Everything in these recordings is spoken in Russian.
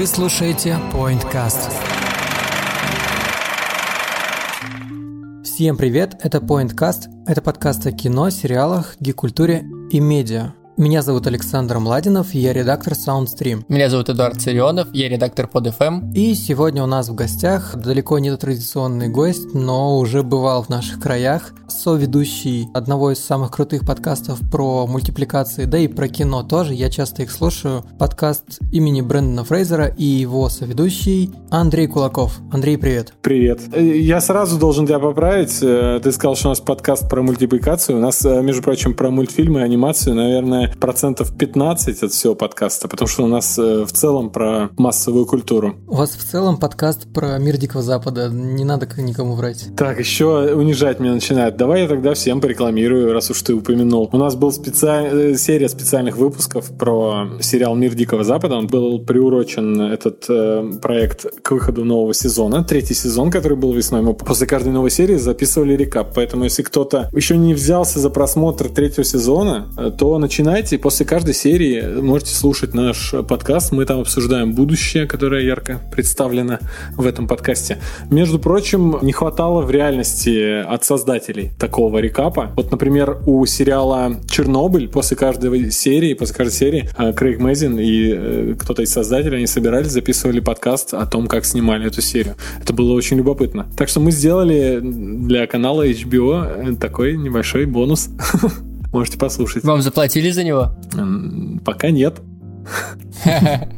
Вы слушаете PointCast. Всем привет, это PointCast. Это подкаст о кино, сериалах, гик-культуре и медиа. Меня зовут Александр Младинов, я редактор SoundStream. Меня зовут Эдуард Царионов, я редактор под FM. И сегодня у нас в гостях далеко не традиционный гость, но уже бывал в наших краях, соведущий одного из самых крутых подкастов про мультипликации, да и про кино тоже, я часто их слушаю, подкаст имени Брэндона Фрейзера и его соведущий Андрей Кулаков. Андрей, привет. Привет. Э, Я сразу должен тебя поправить. Э, Ты сказал, что у нас подкаст про мультипликацию. У нас, э, между прочим, про мультфильмы и анимацию, наверное, процентов 15 от всего подкаста, потому что у нас э, в целом про массовую культуру. У вас в целом подкаст про мир Дикого Запада, не надо никому врать. Так, еще унижать меня начинают. Давай я тогда всем порекламирую, раз уж ты упомянул. У нас был специаль... э, серия специальных выпусков про сериал «Мир Дикого Запада». Он был приурочен, этот э, проект, к выходу нового сезона. Третий сезон, который был весной. Мы после каждой новой серии записывали рекап. Поэтому, если кто-то еще не взялся за просмотр третьего сезона, э, то начинайте. После каждой серии можете слушать наш подкаст. Мы там обсуждаем будущее, которое ярко представлено в этом подкасте. Между прочим, не хватало в реальности от создателей такого рекапа. Вот, например, у сериала «Чернобыль» после каждой серии, после каждой серии э, Крейг Мэзин и э, кто-то из создателей, они собирались, записывали подкаст о том, как снимали эту серию. Это было очень любопытно. Так что мы сделали для канала HBO такой небольшой бонус. Можете послушать. Вам заплатили за него? Пока нет.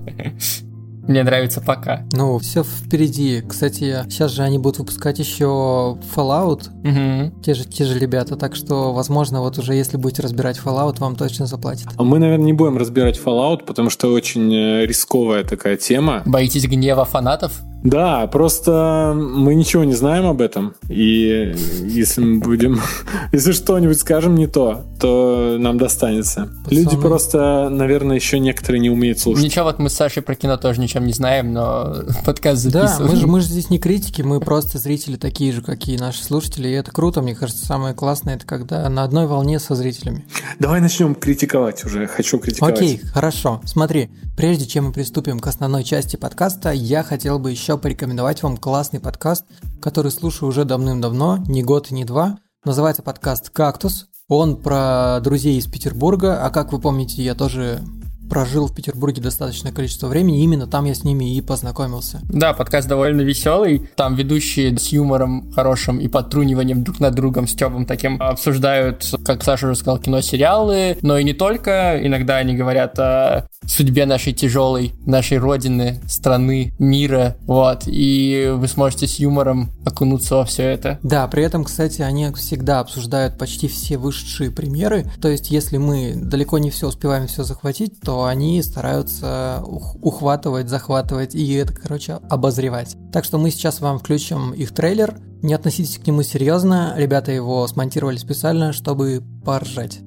Мне нравится пока. Ну, все впереди. Кстати, сейчас же они будут выпускать еще Fallout, Мгм. те же, те же ребята, так что, возможно, вот уже если будете разбирать Fallout, вам точно заплатят. А Мы, наверное, не будем разбирать Fallout, потому что очень э, рисковая такая тема. Боитесь гнева фанатов? Да, просто мы ничего не знаем об этом. И если мы будем... Если что-нибудь скажем не то, то нам достанется. Люди Пацаны. просто, наверное, еще некоторые не умеют слушать. Ничего, вот мы с Сашей про кино тоже ничем не знаем, но подкаст Да, записываем. мы же, мы же здесь не критики, мы просто зрители такие же, какие наши слушатели, и это круто, мне кажется, самое классное, это когда на одной волне со зрителями. Давай начнем критиковать уже. Хочу критиковать. Окей, хорошо. Смотри, прежде чем мы приступим к основной части подкаста, я хотел бы еще порекомендовать вам классный подкаст, который слушаю уже давным-давно, не год и не два. Называется подкаст «Кактус». Он про друзей из Петербурга, а как вы помните, я тоже прожил в Петербурге достаточное количество времени, именно там я с ними и познакомился. Да, подкаст довольно веселый. Там ведущие с юмором хорошим и подтруниванием друг над другом, Стебом таким, обсуждают, как Саша уже сказал, кино, сериалы, но и не только. Иногда они говорят о судьбе нашей тяжелой, нашей родины, страны, мира, вот. И вы сможете с юмором окунуться во все это. Да, при этом, кстати, они всегда обсуждают почти все высшие примеры. То есть, если мы далеко не все успеваем все захватить, то они стараются ух- ухватывать, захватывать и это, короче, обозревать. Так что мы сейчас вам включим их трейлер. Не относитесь к нему серьезно, ребята его смонтировали специально, чтобы поржать.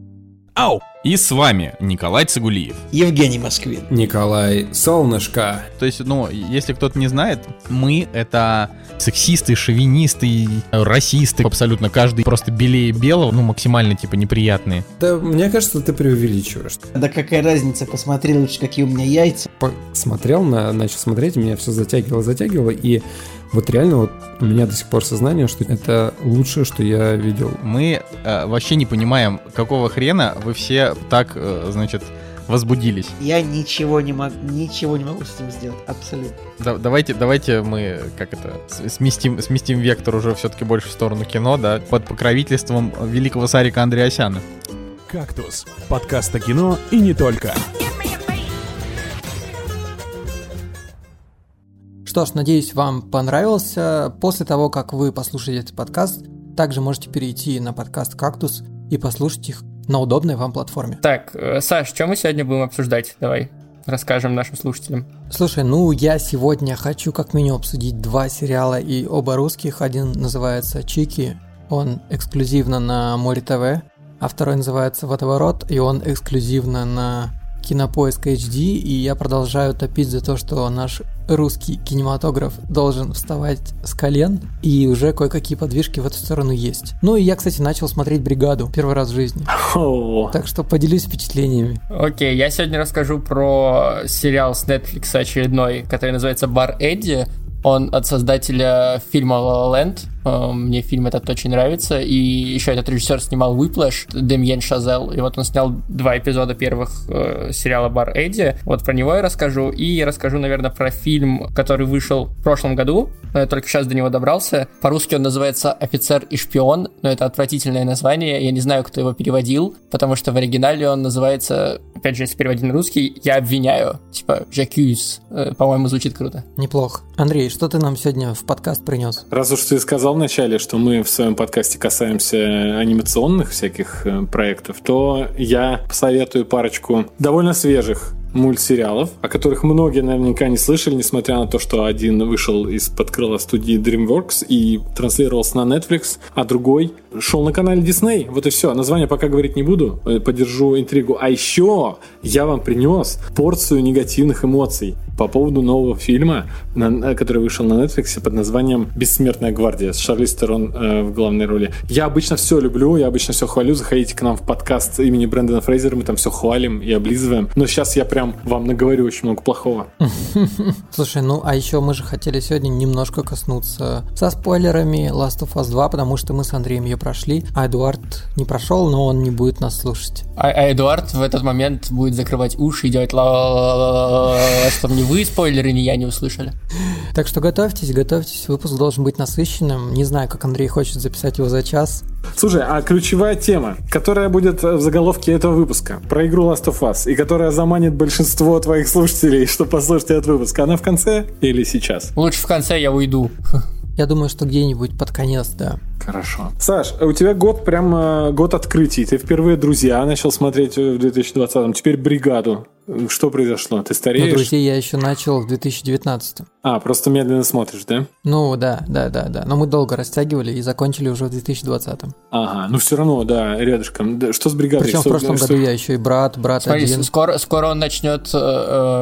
Ау! И с вами Николай Цигулиев. Евгений Москвин. Николай Солнышко. То есть, ну, если кто-то не знает, мы — это сексисты, шовинисты, расисты, абсолютно каждый просто белее белого, ну, максимально, типа, неприятные. Да, мне кажется, ты преувеличиваешь. Да какая разница, посмотри лучше, какие у меня яйца. Смотрел, на, начал смотреть, меня все затягивало, затягивало, и вот реально вот у меня до сих пор сознание, что это лучшее, что я видел. Мы э, вообще не понимаем, какого хрена вы все так, э, значит, возбудились. Я ничего не могу, ничего не могу с этим сделать, абсолютно. Да- давайте, давайте мы, как это, сместим, сместим вектор уже все-таки больше в сторону кино, да, под покровительством великого Сарика Андреасяна. «Кактус» – подкаст о кино и не только. Что ж, надеюсь, вам понравился. После того, как вы послушаете этот подкаст, также можете перейти на подкаст «Кактус» и послушать их на удобной вам платформе. Так, э, Саш, что мы сегодня будем обсуждать? Давай расскажем нашим слушателям. Слушай, ну я сегодня хочу как минимум обсудить два сериала и оба русских. Один называется «Чики», он эксклюзивно на Море ТВ, а второй называется «Водоворот», и он эксклюзивно на Кинопоиск HD, и я продолжаю топить за то, что наш русский кинематограф должен вставать с колен, и уже кое-какие подвижки в эту сторону есть. Ну и я, кстати, начал смотреть «Бригаду» первый раз в жизни. О, Так что поделюсь впечатлениями. Окей, я сегодня расскажу про сериал с Netflix очередной, который называется «Бар Эдди». Он от создателя фильма «La La Land». Э, Мне фильм этот очень нравится. И еще этот режиссер снимал «Whiplash», Демьен Шазел. И вот он снял два эпизода первых э, сериала «Бар Эдди». Вот про него я расскажу. И я расскажу, наверное, про фильм, который вышел в прошлом году. Но я только сейчас до него добрался. По-русски он называется «Офицер и шпион». Но это отвратительное название. Я не знаю, кто его переводил. Потому что в оригинале он называется, опять же, если переводить на русский, «Я обвиняю». Типа «J'accuse». Э, По-моему, звучит круто. Неплохо. Андрей, что ты нам сегодня в подкаст принес? Раз уж ты сказал вначале, что мы в своем подкасте касаемся анимационных всяких э, проектов, то я посоветую парочку довольно свежих мультсериалов, о которых многие наверняка не слышали, несмотря на то, что один вышел из-под крыла студии DreamWorks и транслировался на Netflix, а другой шел на канале Disney. Вот и все. Название пока говорить не буду, э, подержу интригу. А еще я вам принес порцию негативных эмоций по поводу нового фильма, э, который вышел на Netflix под названием «Бессмертная гвардия» с Шарли Стерон э, в главной роли. Я обычно все люблю, я обычно все хвалю. Заходите к нам в подкаст имени Брэндона Фрейзера, мы там все хвалим и облизываем. Но сейчас я прям вам наговорю очень много плохого. Слушай, ну а еще мы же хотели сегодня немножко коснуться со спойлерами Last of Us 2, потому что мы с Андреем ее прошли, а Эдуард не прошел, но он не будет нас слушать. А, а Эдуард в этот момент будет закрывать уши и делать ла чтобы ни вы спойлеры, ни я не услышали. Так что готовьтесь, готовьтесь, выпуск должен быть насыщенным. Не знаю, как Андрей хочет записать его за час. Слушай, а ключевая тема, которая будет в заголовке этого выпуска, про игру Last of Us, и которая заманит большинство твоих слушателей, что послушать этот выпуск, она в конце или сейчас? Лучше в конце я уйду. Я думаю, что где-нибудь под конец, да. Хорошо. Саш, у тебя год прям год открытий. Ты впервые «Друзья» начал смотреть в 2020-м, теперь «Бригаду». Что произошло? Ты стареешь? друзей я еще начал в 2019. А, просто медленно смотришь, да? Ну да, да, да, да. Но мы долго растягивали и закончили уже в 2020. Ага, ну все равно, да, рядышком. Что с «Бригадой»? Причем в Что- прошлом что- году я еще и брат, брат Смотри, один. скоро, скоро он начнет э,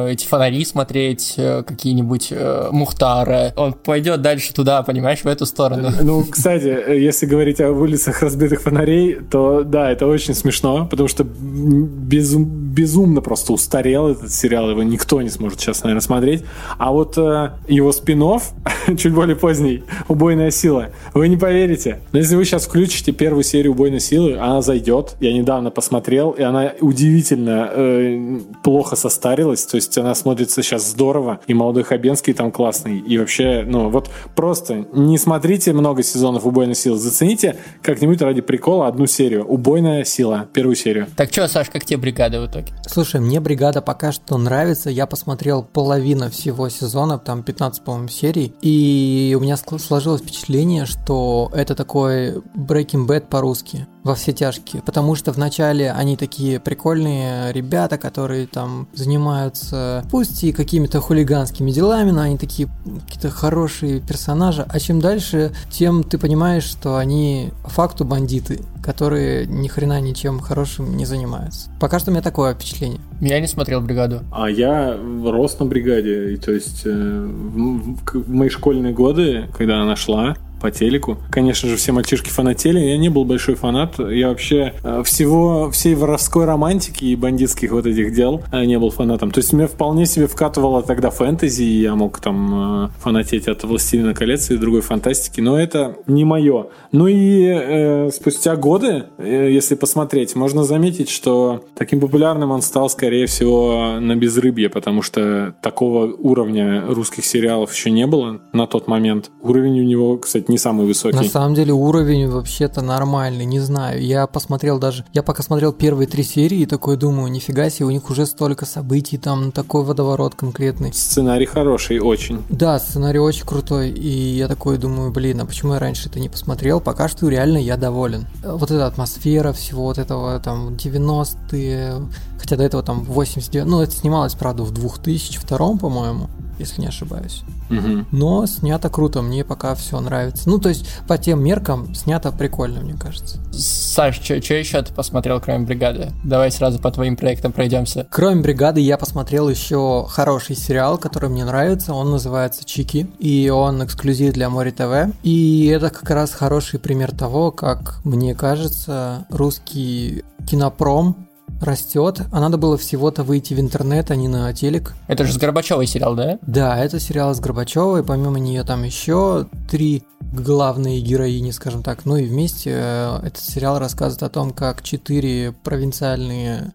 э, эти фонари смотреть, э, какие-нибудь э, Мухтары. Он пойдет дальше туда, понимаешь, в эту сторону. Ну, кстати, если говорить о улицах разбитых фонарей, то да, это очень смешно, потому что безум- безумно просто устарел этот сериал, его никто не сможет сейчас, наверное, смотреть. А вот э, его спин чуть более поздний, «Убойная сила», вы не поверите. Но если вы сейчас включите первую серию «Убойной силы», она зайдет. Я недавно посмотрел, и она удивительно э, плохо состарилась, то есть она смотрится сейчас здорово, и молодой Хабенский там классный, и вообще, ну, вот просто не смотрите много сезонов «Убойной силы», зацените как-нибудь ради прикола одну серию. «Убойная сила», первую серию. Так что, Саш, как тебе бригада в итоге? Слушай, мне бригада пока что нравится. Я посмотрел половину всего сезона, там 15, по-моему, серий. И у меня сложилось впечатление, что это такой Breaking Bad по-русски во все тяжкие. Потому что вначале они такие прикольные ребята, которые там занимаются пусть и какими-то хулиганскими делами, но они такие какие-то хорошие персонажи. А чем дальше, тем ты понимаешь, что они по факту бандиты, которые ни хрена ничем хорошим не занимаются. Пока что у меня такое впечатление. Я не смотрел бригаду. А я рос на бригаде, и то есть э, в, в- в мои школьные годы, когда она шла по телеку, конечно же, все мальчишки фанатели, я не был большой фанат, я вообще э, всего, всей воровской романтики и бандитских вот этих дел э, не был фанатом. То есть меня вполне себе вкатывало тогда фэнтези, и я мог там э, фанатеть от «Властелина колец» и другой фантастики, но это не мое. Ну и э, спустя годы, э, если посмотреть, можно заметить, что таким популярным он стал, скорее всего, на безрыбье, потому что такого уровня русских сериалов еще не было на тот момент. Уровень у него, кстати, не самый высокий. На самом деле уровень вообще-то нормальный, не знаю. Я посмотрел даже, я пока смотрел первые три серии и такой думаю, нифига себе, у них уже столько событий, там такой водоворот конкретный. Сценарий хороший, очень. Да, сценарий очень крутой, и я такой думаю, блин, а почему я раньше это не посмотрел? Пока что реально я доволен. Вот эта атмосфера всего вот этого там 90-е, хотя до этого там 89 ну это снималось, правда, в 2002, по-моему, если не ошибаюсь. Мгм. Но снято круто, мне пока все нравится. Ну, то есть, по тем меркам снято прикольно, мне кажется. Саш, что еще ты посмотрел, кроме бригады? Давай сразу по твоим проектам пройдемся. Кроме бригады я посмотрел еще хороший сериал, который мне нравится. Он называется Чики. И он эксклюзив для Море ТВ. И это как раз хороший пример того, как мне кажется, русский кинопром растет, а надо было всего-то выйти в интернет, а не на телек. Это же с Горбачевой сериал, да? Да, это сериал с Горбачевой, помимо нее там еще три главные героини, скажем так. Ну и вместе э, этот сериал рассказывает о том, как четыре провинциальные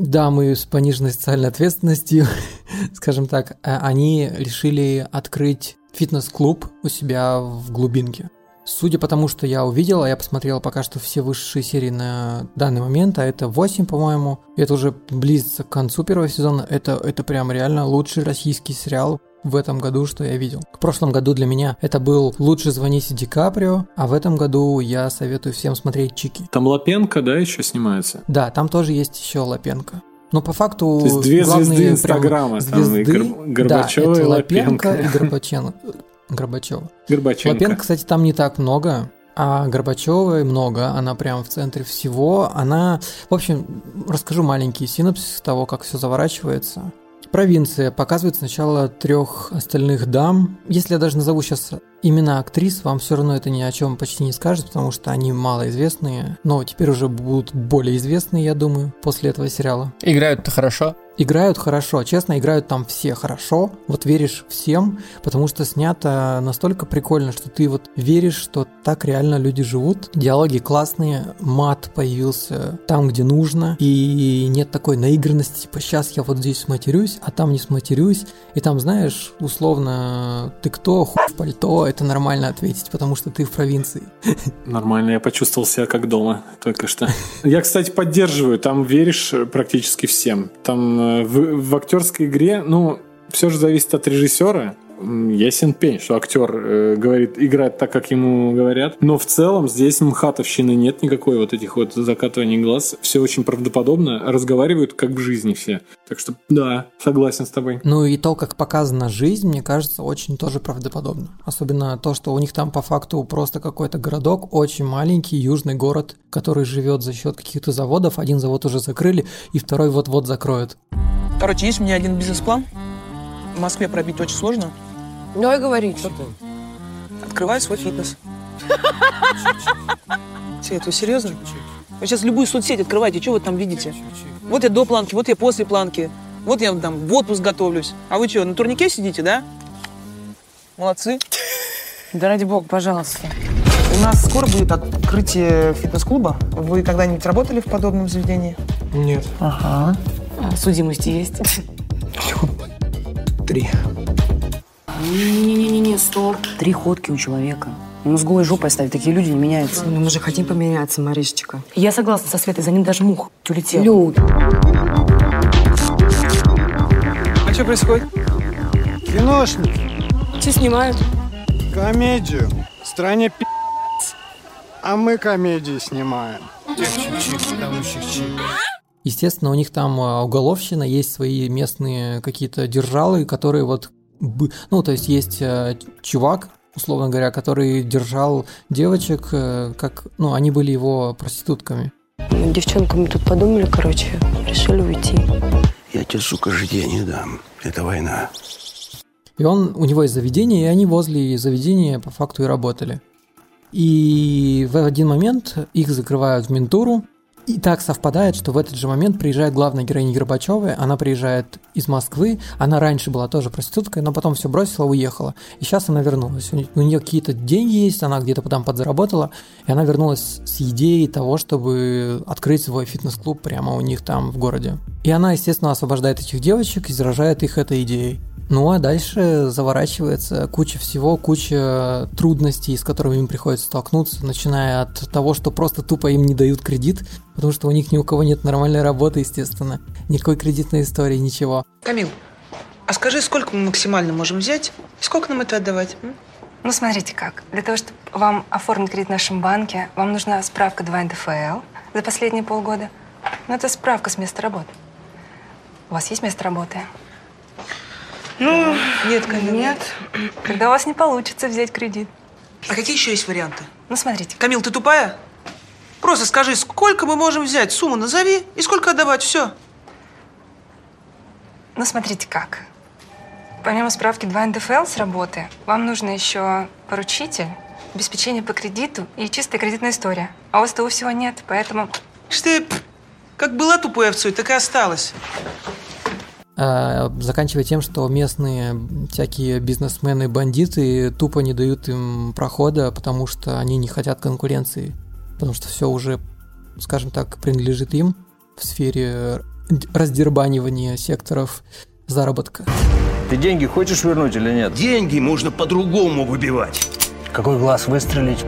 дамы с пониженной социальной ответственностью, скажем так, э, они решили открыть фитнес-клуб у себя в глубинке. Судя по тому, что я увидел, а я посмотрел пока что все высшие серии на данный момент, а это 8, по-моему, это уже близится к концу первого сезона, это, это прям реально лучший российский сериал в этом году, что я видел. В прошлом году для меня это был «Лучше звоните Ди Каприо», а в этом году я советую всем смотреть «Чики». Там Лапенко, да, еще снимается? Да, там тоже есть еще Лапенко. Но по факту То есть две звезды Инстаграма, там и звезды, Гор- Горбачева да, и Лапенко. Лапенко и Горбаченко. Горбачева. Горбаченко. Лапенко, кстати, там не так много, а Горбачевой много, она прям в центре всего. Она, в общем, расскажу маленький синопсис того, как все заворачивается. Провинция показывает сначала трех остальных дам. Если я даже назову сейчас имена актрис, вам все равно это ни о чем почти не скажет, потому что они малоизвестные, но теперь уже будут более известные, я думаю, после этого сериала. Играют-то хорошо. Играют хорошо, честно, играют там все хорошо. Вот веришь всем, потому что снято настолько прикольно, что ты вот веришь, что так реально люди живут. Диалоги классные, мат появился там, где нужно, и нет такой наигранности, типа сейчас я вот здесь сматерюсь, а там не сматерюсь. И там, знаешь, условно, ты кто, хуй в пальто, это нормально ответить, потому что ты в провинции. Нормально, я почувствовал себя как дома только что. Я, кстати, поддерживаю, там веришь практически всем. Там э, в, в актерской игре, ну, все же зависит от режиссера. Ясен пень, что актер э, говорит, играет так, как ему говорят. Но в целом здесь мхатовщины нет никакой, вот этих вот закатываний глаз. Все очень правдоподобно, разговаривают как в жизни все. Так что, да, согласен с тобой. Ну и то, как показана жизнь, мне кажется, очень тоже правдоподобно. Особенно то, что у них там по факту просто какой-то городок, очень маленький, южный город, который живет за счет каких-то заводов. Один завод уже закрыли, и второй вот-вот закроют. Короче, есть у меня один бизнес-план. В Москве пробить очень сложно. Давай говори. Открывай свой фитнес. Свет, вы серьезно? Вы сейчас любую соцсеть открывайте, что вы там видите? Вот я до планки, вот я после планки. Вот я там в отпуск готовлюсь. А вы что, на турнике сидите, да? Молодцы. Да ради бога, пожалуйста. У нас скоро будет открытие фитнес-клуба. Вы когда-нибудь работали в подобном заведении? Нет. Ага. А, судимости есть? Три. Не-не-не, стоп. Три ходки у человека. Ну, с голой жопой оставить, такие люди не меняются. Ну, мы же хотим поменяться, Маришечка. Я согласна со Светой, за ним даже мух улетел. Люд. А что происходит? Киношники. Что снимают? Комедию. В стране пи***. А мы комедии снимаем. Естественно, у них там а, уголовщина, есть свои местные какие-то держалы, которые вот... Ну, то есть есть э, чувак, условно говоря, который держал девочек, э, как... Ну, они были его проститутками. Девчонка, мы тут подумали, короче, решили уйти. Я тебе, сука, житья не дам. Это война. И он, у него есть заведение, и они возле заведения по факту и работали. И в один момент их закрывают в ментуру, и так совпадает, что в этот же момент приезжает главная героиня Горбачевой, она приезжает из Москвы, она раньше была тоже проституткой, но потом все бросила, уехала. И сейчас она вернулась. У не- у нее какие-то деньги есть, она где-то там подзаработала, и она вернулась с идеей того, чтобы открыть свой фитнес-клуб прямо у них там в городе. И она, естественно, освобождает этих девочек и заражает их этой идеей. Ну а дальше заворачивается куча всего, куча трудностей, с которыми им приходится столкнуться, начиная от того, что просто тупо им не дают кредит, потому что у них ни у кого нет нормальной работы, естественно. Никакой кредитной истории, ничего. Камил, а скажи, сколько мы максимально можем взять? И сколько нам это отдавать? м? Ну, смотрите как. Для того, чтобы вам оформить кредит в нашем банке, вам нужна справка 2 НДФЛ за последние полгода. Ну, это справка с места работы. У вас есть место работы? Ну, нет, Камил. Нет. Тогда у вас не получится взять кредит. А какие еще есть варианты? Ну, смотрите. Камил, ты тупая? Просто скажи, сколько мы можем взять, сумму назови и сколько отдавать, все. Ну, смотрите как. Помимо справки 2 НДФЛ с работы, вам нужно еще поручитель, обеспечение по кредиту и чистая кредитная история. А у вас того всего нет, поэтому... Что ты как была тупой овцой, так и осталась. А, заканчивая тем, что местные всякие бизнесмены, бандиты тупо не дают им прохода, потому что они не хотят конкуренции, потому что все уже, скажем так, принадлежит им в сфере раздербанивания секторов заработка. Ты деньги хочешь вернуть или нет? Деньги можно по-другому выбивать. Какой глаз выстрелить?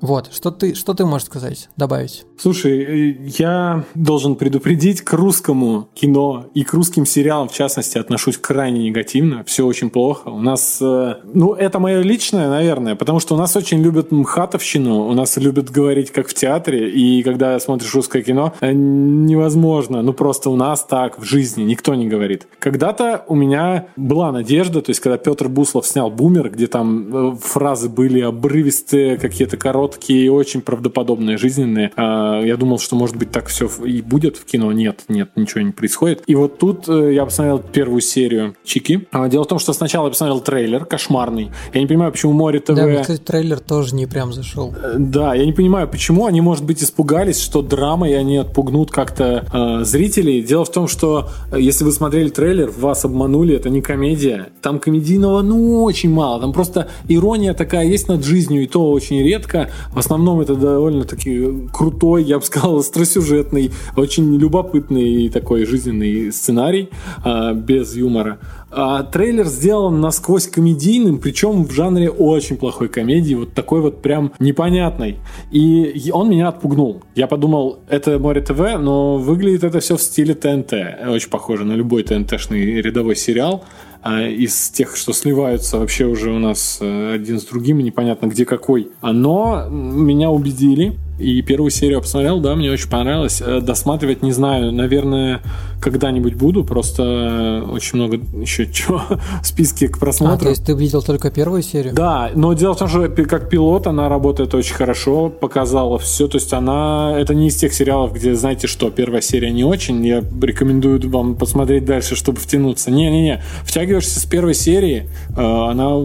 Вот, что ты, что ты можешь сказать, добавить? Слушай, э, я должен предупредить, к русскому кино и к русским сериалам, в частности, отношусь крайне негативно. Все очень плохо. У нас, э, ну, это мое личное, наверное, потому что у нас очень любят мхатовщину, у нас любят говорить, как в театре, и когда смотришь русское кино, э, невозможно. Ну, просто у нас так в жизни никто не говорит. Когда-то у меня была надежда, то есть, когда Петр Буслов снял «Бумер», где там фразы были обрывистые, какие-то короткие, короткие, очень правдоподобные, жизненные. А, я думал, что, может быть, так все и будет в кино. Нет, нет, ничего не происходит. И вот тут э, я посмотрел первую серию Чики. А, дело в том, что сначала я посмотрел трейлер кошмарный. Я не понимаю, почему Море ТВ... Да, мне, кстати, трейлер тоже не прям зашел. Э, да, я не понимаю, почему они, может быть, испугались, что драма, и они отпугнут как-то э, зрителей. Дело в том, что э, если вы смотрели трейлер, вас обманули, это не комедия. Там комедийного, ну, очень мало. Там просто ирония такая есть над жизнью, и то очень редко. В основном это довольно-таки крутой, я бы сказал, остросюжетный, очень любопытный такой жизненный сценарий а, без юмора. А трейлер сделан насквозь комедийным, причем в жанре очень плохой комедии, вот такой вот прям непонятной. И он меня отпугнул. Я подумал, это Море ТВ, но выглядит это все в стиле ТНТ. Очень похоже на любой ТНТшный рядовой сериал. А, из тех, что сливаются вообще уже у нас э, один с другим, непонятно где какой. Но меня убедили, и первую серию посмотрел, да, мне очень понравилось. Э, досматривать не знаю, наверное, когда-нибудь буду, просто очень много еще чего в списке к просмотру. А, то есть ты видел только первую серию? Да, но дело в том, что как пилот она работает очень хорошо, показала все, то есть она, это не из тех сериалов, где, знаете что, первая серия не очень, я рекомендую вам посмотреть дальше, чтобы втянуться. Не-не-не, втягиваешься с первой серии, э, она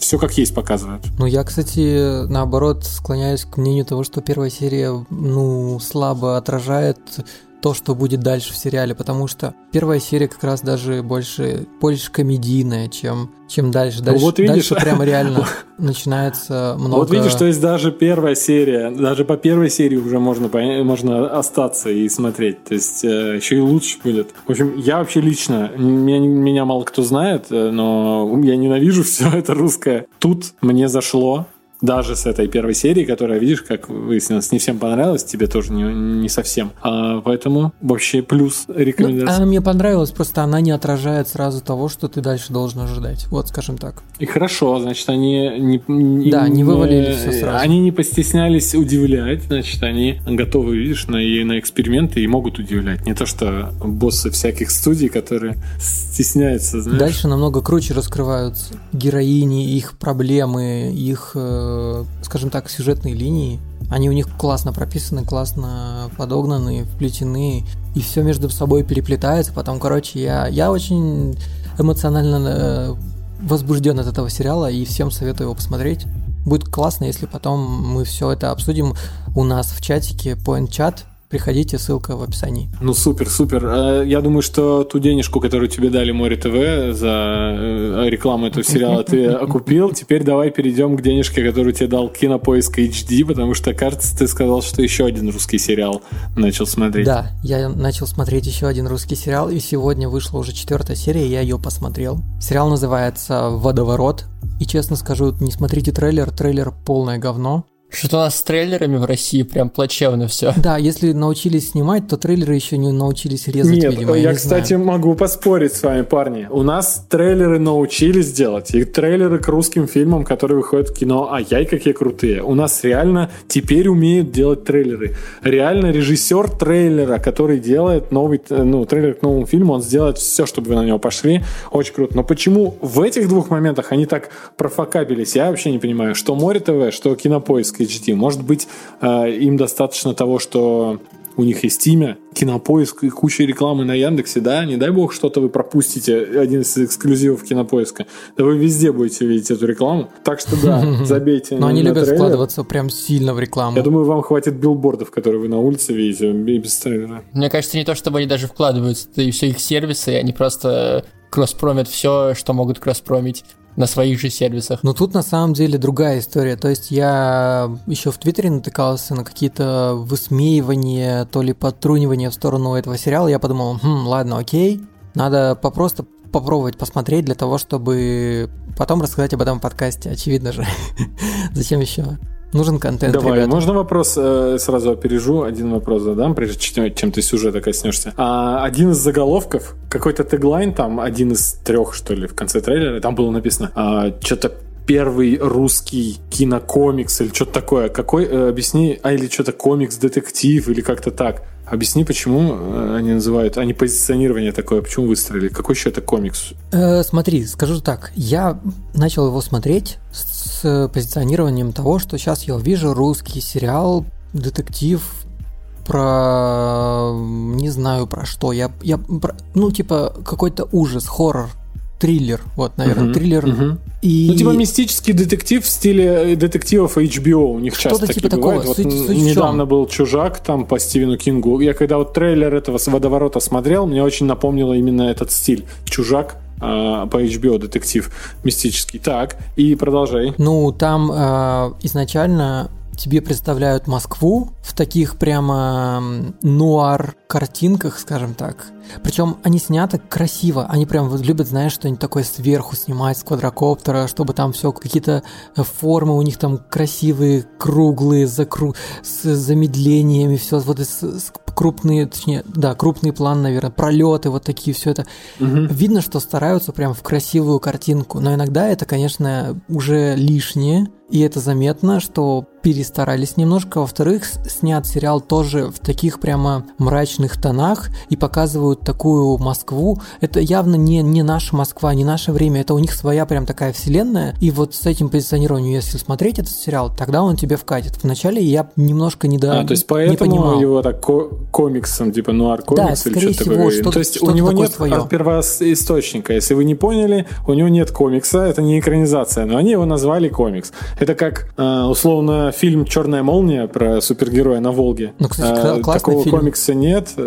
все как есть показывает. Ну, я, кстати, наоборот, склоняюсь к мнению того, что первая серия, ну, слабо отражает то, что будет дальше в сериале, потому что первая серия как раз даже больше, больше комедийная, чем, чем дальше. Дальше, ну, вот видишь, дальше прям реально начинается много... Вот видишь, то есть даже первая серия, даже по первой серии уже можно, можно остаться и смотреть, то есть э, еще и лучше будет. В общем, я вообще лично, меня, меня мало кто знает, э, но я ненавижу все это русское. Тут мне зашло, даже с этой первой серии, которая, видишь, как выяснилось, не всем понравилась, тебе тоже не, не совсем. А, поэтому вообще плюс рекомендация. Ну, она мне понравилась, просто она не отражает сразу того, что ты дальше должен ожидать. Вот, скажем так. И хорошо, значит, они не, не, да, не вывалили все сразу. Они не постеснялись удивлять, значит, они готовы, видишь, на, на эксперименты и могут удивлять. Не то, что боссы всяких студий, которые стесняются, знаешь. Дальше намного круче раскрываются героини, их проблемы, их э, Э, скажем так, сюжетные линии. Они у них классно прописаны, классно подогнаны, вплетены, и все между собой переплетается. Потом, короче, я, я очень эмоционально э, возбужден от этого сериала и всем советую его посмотреть. Будет классно, если потом мы все это обсудим у нас в чатике Point Chat приходите, ссылка в описании. Ну супер, супер. Э, я думаю, что ту денежку, которую тебе дали Море ТВ за э, рекламу этого сериала, ты окупил. Теперь давай перейдем к денежке, которую тебе дал Кинопоиск HD, потому что, кажется, ты сказал, что еще один русский сериал начал смотреть. Да, я начал смотреть еще один русский сериал, и сегодня вышла уже четвертая серия, я ее посмотрел. Сериал называется «Водоворот», и честно скажу, не смотрите трейлер, трейлер полное говно. Что-то у нас с трейлерами в России прям плачевно все. Да, если научились снимать, то трейлеры еще не научились резать, Нет, видимо. я, не кстати, знаю. могу поспорить с вами, парни. У нас трейлеры научились делать. И трейлеры к русским фильмам, которые выходят в кино, а яй какие крутые. У нас реально теперь умеют делать трейлеры. Реально режиссер трейлера, который делает новый, э, ну, трейлер к новому фильму, он сделает все, чтобы вы на него пошли. Очень круто. Но почему в этих двух моментах они так профокабились, я вообще не понимаю. Что Море ТВ, что Кинопоиск HD. Может быть, э, им достаточно того, что у них есть имя, кинопоиск и куча рекламы на Яндексе, да, не дай бог что-то вы пропустите, один из эксклюзивов кинопоиска, да вы везде будете видеть эту рекламу, так что да, забейте Но они любят трейлер. вкладываться прям сильно в рекламу. Я думаю, вам хватит билбордов, которые вы на улице видите, и без трейлера. Мне кажется, не то, чтобы они даже вкладываются, это и все их сервисы, и они просто кросспромят все, что могут кросспромить на своих же сервисах. Но тут на самом деле другая история. То есть я еще в Твиттере натыкался на какие-то высмеивания, то ли подтрунивания в сторону этого сериала. Я подумал, хм, ладно, окей, надо попросту попробовать посмотреть для того, чтобы потом рассказать об этом подкасте, очевидно же. Зачем еще? Нужен контент, Давай, ребята. можно вопрос э, сразу опережу, один вопрос задам, прежде чем, ты сюжета коснешься. А, один из заголовков, какой-то теглайн там, один из трех, что ли, в конце трейлера, там было написано а, что-то первый русский кинокомикс или что-то такое. Какой, э, объясни, а или что-то комикс-детектив или как-то так. Объясни, почему э, они называют, они позиционирование такое, почему выстроили? Какой еще это комикс? Э, смотри, скажу так, я начал его смотреть с позиционированием того, что сейчас я увижу русский сериал, детектив про... не знаю про что, я, я про- ну типа какой-то ужас, хоррор, триллер, вот, наверное, Мгм, триллер. мгм. И... Ну, типа мистический детектив в стиле э, детективов HBO. У них часто Что-то такие типа такого. бывают. Вот Суть- недавно был «Чужак» там по Стивену Кингу. Я когда вот трейлер этого с водоворота смотрел, мне очень напомнило именно этот стиль. «Чужак» а, по HBO детектив мистический. Так, и продолжай. Ну, там э, изначально тебе представляют Москву в таких прямо нуар картинках, скажем так. Причем они сняты красиво. Они прям вот любят, знаешь, что-нибудь такое сверху снимать с квадрокоптера, чтобы там все какие-то э, формы у них там красивые, круглые, закру... с замедлениями, все вот с- с крупные, точнее, да, крупный план, наверное, пролеты, вот такие, все это. Видно, что стараются прям в красивую картинку, но иногда это, конечно, уже лишнее, и это заметно, что перестарались немножко. Во-вторых, снят сериал тоже в таких прямо мрачных тонах и показывают такую Москву. Это явно не, не наша Москва, не наше время, это у них своя прям такая вселенная. И вот с этим позиционированием, если смотреть этот сериал, тогда он тебе вкатит. Вначале я немножко не, до... А, то есть не поэтому понимал. его так ко- комиксом, типа нуар Да, или что-то всего, такое. что-то- То есть у что-то него такое нет своё. первоисточника. Если вы не поняли, у него нет комикса, это не экранизация, но они его назвали комикс. Это как э, условно фильм Черная молния про супергероя на Волге. Ну, кстати, Э, классный Такого фильм. комикса нет, да,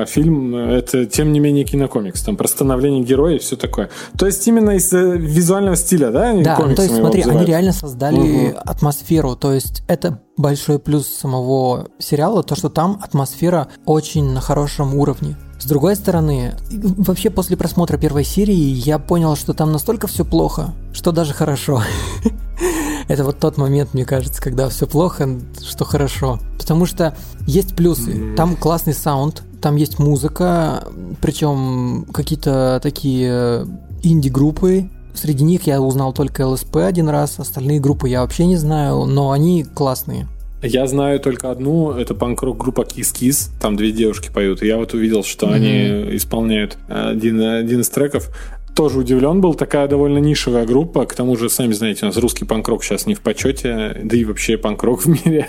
а фильм э, это тем не менее кинокомикс. Там про становление героя и все такое. То есть именно из-за визуального стиля, да? они Да, ну, то есть смотри, они реально создали Мгм. атмосферу, то есть это большой плюс самого сериала, то, что там атмосфера очень на хорошем уровне. С другой стороны, вообще после просмотра первой серии я понял, что там настолько все плохо, что даже хорошо. Это вот тот момент, мне кажется, когда все плохо, что хорошо. Потому что есть плюсы. Там классный саунд, там есть музыка, причем какие-то такие инди-группы. Среди них я узнал только ЛСП один раз, остальные группы я вообще не знаю, но они классные. Я знаю только одну, это панк-рок группа Kiss Kiss, там две девушки поют. Я вот увидел, что Мгм. они исполняют один, один из треков. Тоже удивлен был, такая довольно нишевая группа. К тому же, сами знаете, у нас русский панк-рок сейчас не в почете, да и вообще панк-рок в мире.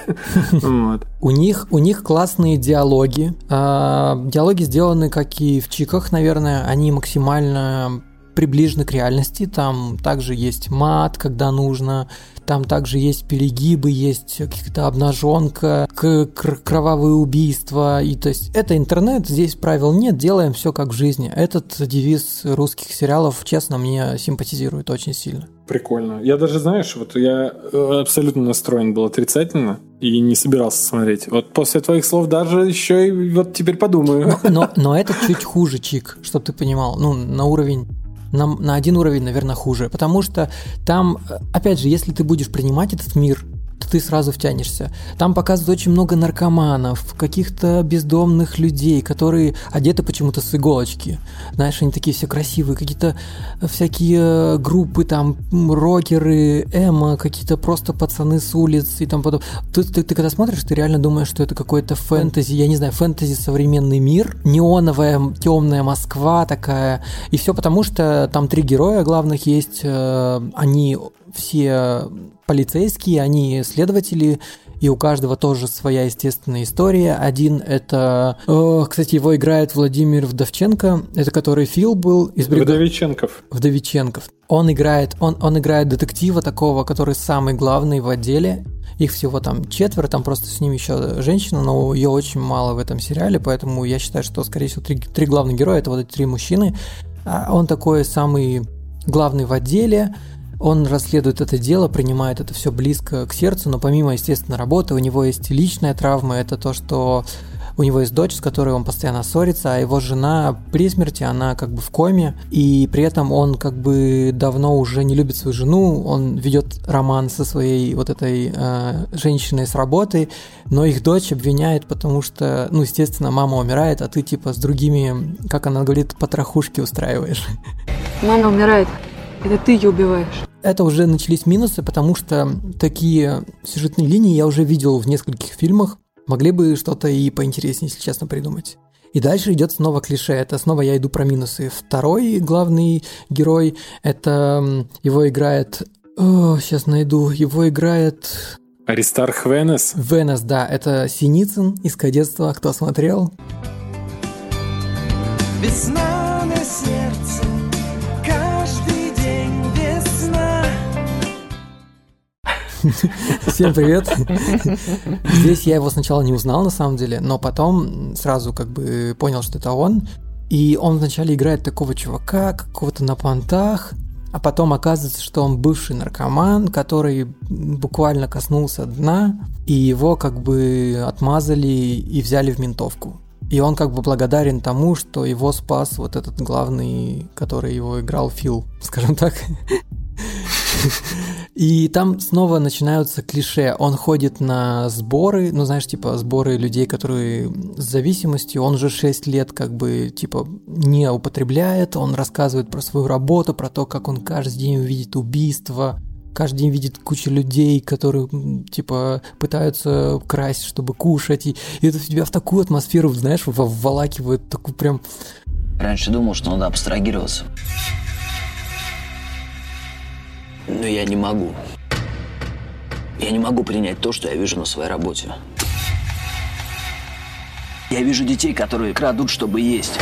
У них, у них классные диалоги. А, диалоги сделаны, как и в Чиках, наверное. Они максимально приближены к реальности. Там также есть мат, когда нужно. Там также есть перегибы, есть какая-то обнаженка, кровавые убийства. И то есть это интернет, здесь правил нет, делаем все как в жизни. Этот девиз русских сериалов, честно, мне симпатизирует очень сильно. Прикольно. Я даже, знаешь, вот я э, абсолютно настроен был отрицательно и не собирался смотреть. Вот после твоих слов даже еще и вот теперь подумаю. Но, но это чуть хуже, Чик, чтобы ты понимал. Ну, на уровень на, на один уровень, наверное, хуже. Потому что там, э, опять же, если ты будешь принимать этот мир, ты сразу втянешься. Там показывают очень много наркоманов, каких-то бездомных людей, которые одеты почему-то с иголочки. Знаешь, они такие все красивые, какие-то всякие группы, там, рокеры, эмо, какие-то просто пацаны с улиц и там потом. Ты, ты, ты когда смотришь, ты реально думаешь, что это какой-то фэнтези, я не знаю, фэнтези современный мир, неоновая темная Москва такая. И все потому, что там три героя главных есть, э, они все полицейские, они следователи, и у каждого тоже своя естественная история. Один это, э, кстати, его играет Владимир Вдовченко, это который Фил был из бригады. Вдовиченков. Вдовиченков. Он играет, он, он играет детектива такого, который самый главный в отделе. Их всего там четверо, там просто с ним еще женщина, но ее очень мало в этом сериале, поэтому я считаю, что, скорее всего, три, три главных героя это вот эти три мужчины. А он такой самый главный в отделе, он расследует это дело, принимает это все близко к сердцу, но помимо, естественно, работы, у него есть личная травма, это то, что у него есть дочь, с которой он постоянно ссорится, а его жена при смерти, она как бы в коме, и при этом он как бы давно уже не любит свою жену, он ведет роман со своей вот этой э, женщиной с работы, но их дочь обвиняет, потому что, ну, естественно, мама умирает, а ты типа с другими, как она говорит, потрохушки устраиваешь. Мама умирает, это ты ее убиваешь. Это уже начались минусы, потому что такие сюжетные линии я уже видел в нескольких фильмах. Могли бы что-то и поинтереснее, если честно, придумать. И дальше идет снова клише. Это снова я иду про минусы. Второй главный герой, это его играет... О, сейчас найду. Его играет... Аристарх Венес. Венес, да. Это Синицын из кадетства. Кто смотрел? Весна на сердце, Всем привет. Здесь я его сначала не узнал, на самом деле, но потом сразу как бы понял, что это он. И он вначале играет такого чувака, какого-то на понтах, а потом оказывается, что он бывший наркоман, который буквально коснулся дна, и его как бы отмазали и взяли в ментовку. И он как бы благодарен тому, что его спас вот этот главный, который его играл, Фил, скажем так. И там снова начинаются клише. Он ходит на сборы, ну, знаешь, типа сборы людей, которые с зависимостью. Он уже 6 лет как бы, типа, не употребляет. Он рассказывает про свою работу, про то, как он каждый день видит убийства, каждый день видит кучу людей, которые, типа, пытаются красть, чтобы кушать. И, и это тебя в такую атмосферу, знаешь, вволакивает, такую прям... Раньше думал, что надо абстрагироваться. Но я не могу. Я не могу принять то, что я вижу на своей работе. Я вижу детей, которые крадут, чтобы есть.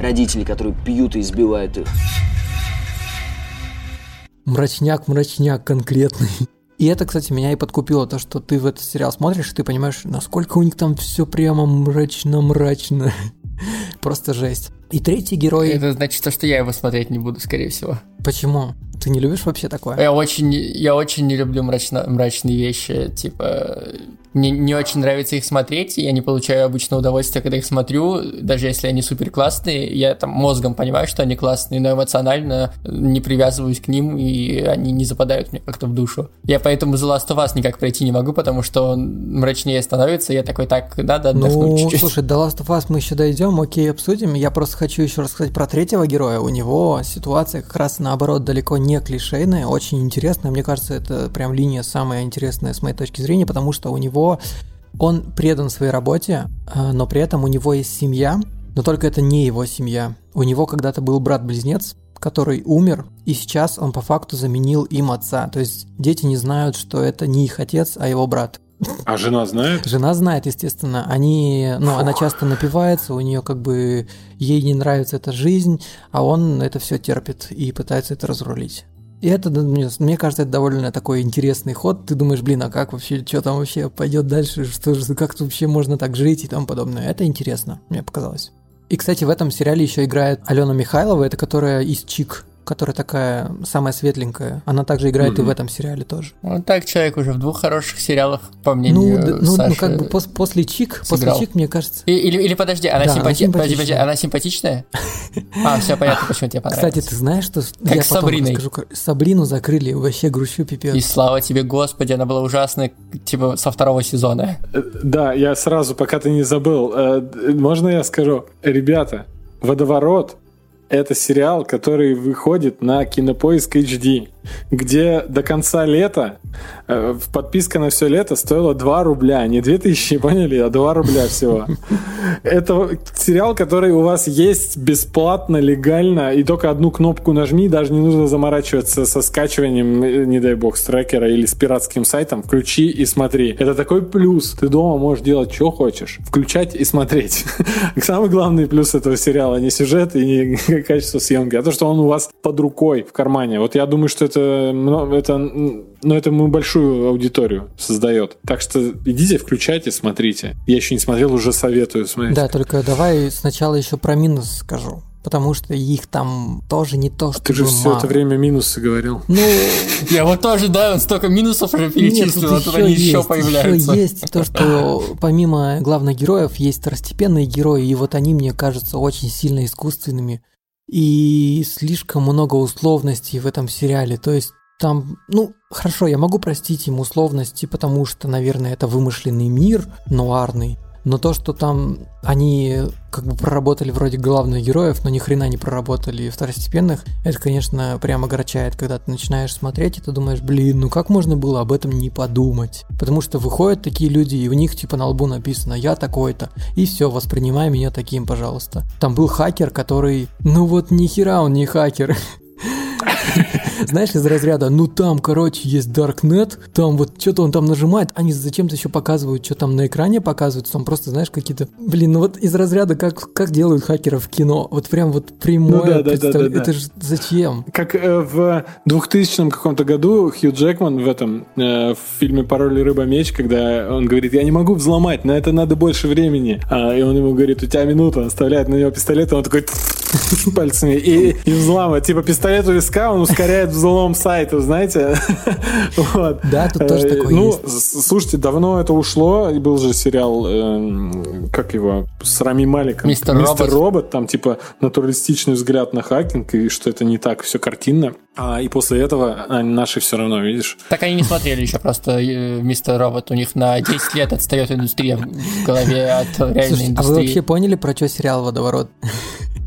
Родители, которые пьют и избивают их. Мрачняк, мрачняк конкретный. И это, кстати, меня и подкупило, то, что ты в этот сериал смотришь, и ты понимаешь, насколько у них там все прямо мрачно-мрачно. Просто жесть. И третий герой... Это значит, то, что я его смотреть не буду, скорее всего. Почему? Ты не любишь вообще такое? Я очень, я очень не люблю мрачно, мрачные вещи, типа... Мне не очень нравится их смотреть, я не получаю обычно удовольствия, когда их смотрю, даже если они супер классные, я там мозгом понимаю, что они классные, но эмоционально не привязываюсь к ним, и они не западают мне как-то в душу. Я поэтому The Last of Us никак пройти не могу, потому что он мрачнее становится, и я такой, так, надо отдохнуть ну, чуть-чуть. слушай, The Last of Us мы еще дойдем, окей, обсудим. Я просто хочу еще рассказать про третьего героя. У него ситуация как раз наоборот далеко не клишейная, очень интересная. Мне кажется, это прям линия самая интересная с моей точки зрения, потому что у него он предан своей работе, э, но при этом у него есть семья, но только это не его семья. У него когда-то был брат-близнец, который умер, и сейчас он по факту заменил им отца. То есть дети не знают, что это не их отец, а его брат. А жена знает? Жена знает, естественно. Они, ну, она часто напивается, у нее как бы ей не нравится эта жизнь, а он это все терпит и пытается это разрулить. И это, мне, кажется, это довольно такой интересный ход. Ты думаешь, блин, а как вообще, что там вообще пойдет дальше, что же, как вообще можно так жить и тому подобное. Это интересно, мне показалось. И, кстати, в этом сериале еще играет Алена Михайлова, это которая из Чик, которая такая самая светленькая, она также играет и в этом сериале тоже. Вот так человек уже в двух хороших сериалах, по Ну, мнению д- ну, Саши, ну, как бы пос- после Чик, после сыграл. Чик, мне кажется... И- Или, или подожди, она, Да, она симпати- подожди, подожди, симпатичная. она симпатичная? А, все понятно, почему тебе понравилось. Кстати, ты знаешь, что... Как я с потом Сабриной. расскажу, Сабрину закрыли, вообще грущу пипец. И слава тебе, Господи, она была ужасная, типа, со второго сезона. Э, Да, я сразу, пока ты не забыл, э, можно я скажу? Ребята, «Водоворот» — это сериал, который выходит на Кинопоиск HD, где до конца лета э, подписка на все лето стоила 2 рубля, не 2000, поняли, а 2 рубля всего. Это сериал, который у вас есть бесплатно, легально, и только одну кнопку нажми, даже не нужно заморачиваться со скачиванием, э, не дай бог, с трекера или с пиратским сайтом. Включи и смотри. Это такой плюс. Ты дома можешь делать, что хочешь. Включать и смотреть. Самый главный плюс этого сериала не сюжет и не качество съемки, а то, что он у вас под рукой, в кармане. Вот я думаю, что это, это, м, ну, это ему большую аудиторию создает. Так что идите, включайте, смотрите. Я еще не смотрел, уже советую смотреть. Да, только давай сначала еще про минус скажу. Потому что их там тоже не то, что Ты же все это время минусы говорил. Ну, Я вот тоже, да, он столько минусов уже Нет, перечислил, а тут они еще появляются. Еще есть то, что помимо главных героев есть второстепенные герои, и вот они мне кажутся очень сильно искусственными. И слишком много условностей в этом сериале. То есть там, ну, хорошо, я могу простить им условности, потому что, наверное, это вымышленный мир нуарный. Но то, что там они как бы проработали вроде главных героев, но ни хрена не проработали второстепенных, это, конечно, прям огорчает, когда ты начинаешь смотреть, и ты думаешь, блин, ну как можно было об этом не подумать? Потому что выходят такие люди, и у них типа на лбу написано «я такой-то», и все, воспринимай меня таким, пожалуйста. Там был хакер, который, ну вот ни хера он не хакер. Знаешь, из разряда, ну там, короче, есть Darknet, там вот что-то он там нажимает, они зачем-то еще показывают, что там на экране показывают, там просто, знаешь, какие-то, блин, ну вот из разряда, как, как делают хакеров в кино, вот прям вот прямое, Ну да, да, да, да, да. это же зачем? Как э, в 2000 каком-то году Хью Джекман в этом э, в фильме «Пароль и рыба-меч», когда он говорит, я не могу взломать, на это надо больше времени. А, и он ему говорит, у тебя минута, оставляет на него пистолет, и он такой пальцами и, и взламывает. Типа пистолет у виска, он ускоряет взлом сайта, знаете? Вот. Да, тут тоже Э, такое Ну, есть. слушайте, давно это ушло, и был же сериал, эм, как его, с Рами Маликом. Мистер Робот. Робот, там типа натуралистичный взгляд на хакинг, и что это не так все картинно. А, и после этого а, наши все равно, видишь? Так они не смотрели еще просто э, Мистер Робот. У них на 10 лет отстает индустрия в голове от реальной Слушай, а вы индустрии. вообще поняли, про что сериал «Водоворот»?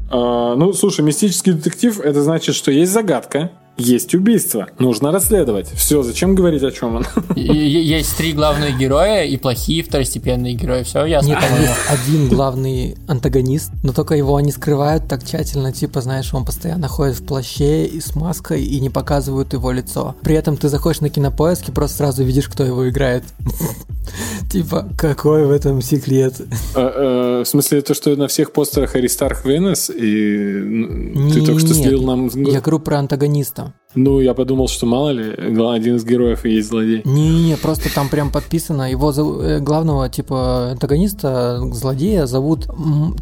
А, ну, слушай, мистический детектив это значит, что есть загадка, есть убийство, нужно расследовать. Все, зачем говорить о чем он? Есть три главных героя и плохие второстепенные герои. Все ясно, Нет, там по-моему. есть один главный антагонист, но только его они скрывают так тщательно, типа, знаешь, он постоянно ходит в плаще и с маской и не показывают его лицо. При этом ты заходишь на кинопоиск и просто сразу видишь, кто его играет. Типа, какой в этом секрет? А, э, В смысле, то, что на всех постерах Аристарх Венес, и ты только что слил нам... Я говорю про антагониста. Ну, я подумал, что мало ли, один из героев и есть злодей. Не-не, просто там прям подписано, его зов- э, главного, типа, антагониста, злодея зовут,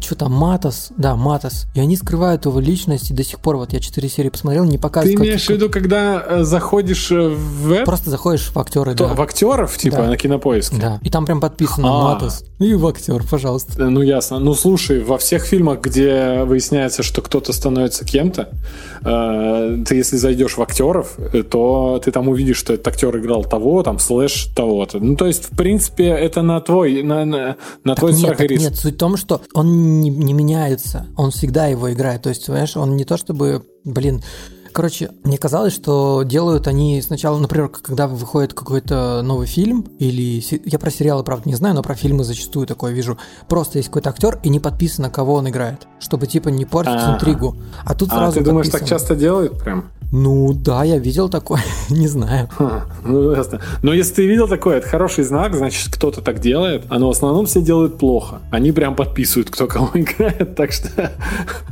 что там, Матос, да, Матос, и они скрывают его личность, и до сих пор, вот я четыре серии посмотрел, не Ты показывают. как- имеешь в виду, когда э, заходишь э, в... Просто заходишь в актеры, То- да. В актеров, типа, Да. на кинопоиске? Да, и там прям подписано А. Матос. И в актер, пожалуйста. Ну, ясно. Ну, слушай, во всех фильмах, где выясняется, что кто-то становится кем-то, э, ты если зайдешь в актеров, э, то ты там увидишь, что этот актер играл того, там, слэш того-то. Ну, то есть, в принципе, это на твой, на, на, на твой нет, страх и так риск. нет, суть в том, что он не, не меняется, он всегда его играет. То есть, понимаешь, он не то чтобы, блин, Короче, мне казалось, что делают они сначала, например, когда выходит какой-то новый фильм, или я про сериалы, правда, не знаю, но про фильмы зачастую такое вижу. Просто есть какой-то актер, и не подписано, кого он играет, чтобы типа не портить Ага. интригу. А тут А сразу ты думаешь, так часто делают прям? Ну да, я видел такое, не знаю. Ха, ну ясно. Но если ты видел такое, это хороший знак, значит кто-то так делает, а но в основном все делают плохо. Они прям подписывают, кто кого играет, так что...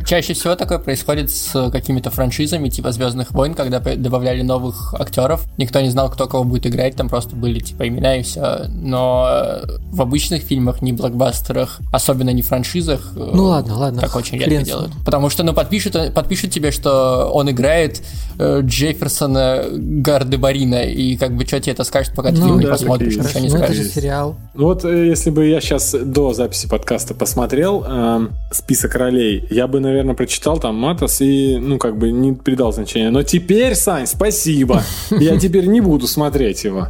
Чаще всего такое происходит с какими-то франшизами, типа Звездных войн, когда добавляли новых актеров. Никто не знал, кто кого будет играть, там просто были типа имена и все. Но в обычных фильмах, не блокбастерах, особенно не франшизах, ну ладно, ладно. так очень редко делают. Потому что, ну, подпишут, подпишут тебе, что он играет Джефферсона Гардебарина, и как бы что тебе это скажет, пока ты Ну, фильм не да, посмотришь, такие ничего не Ну это скажешь. же сериал. Ну Вот э, если бы я сейчас до записи подкаста посмотрел эм, список ролей, я бы, наверное, прочитал там Матос и, ну, как бы не придал значения. Но теперь, Сань, спасибо. Я теперь не буду смотреть его.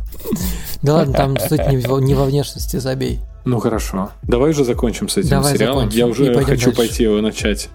Да ладно, там суть не во, не внешности, забей. Ну хорошо. Давай уже закончим с этим Давай сериалом. закончим Я уже хочу дальше. пойти его начать.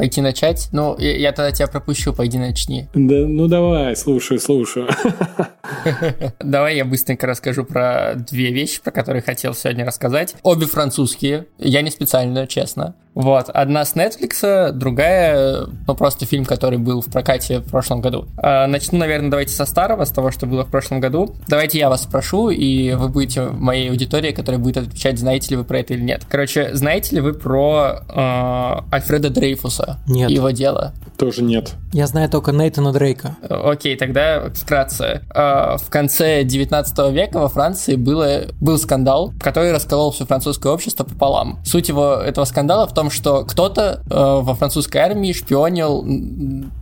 Пойти начать? Ну, я, я тогда тебя пропущу, пойди начни. Да, ну давай, слушаю, слушаю. Давай я быстренько расскажу про две вещи, про которые хотел сегодня рассказать. Обе французские. Я не специально, честно. Вот. Одна с Netflix, другая, ну, просто фильм, который был в прокате в прошлом году. А, Начну, наверное, давайте со старого, с того, что было в прошлом году. Давайте я вас спрошу, и вы будете моей аудиторией, которая будет отвечать, знаете ли вы про это или нет. Короче, знаете ли вы про э, Альфреда Дрейфуса Нет. его дело? Тоже нет. Я знаю только Нейтана Дрейка. Окей, тогда вкратце. Э, В конце 19 века во Франции было, был скандал, который расколол все французское общество пополам. Суть его, этого скандала в том, что кто-то э, во французской армии шпионил,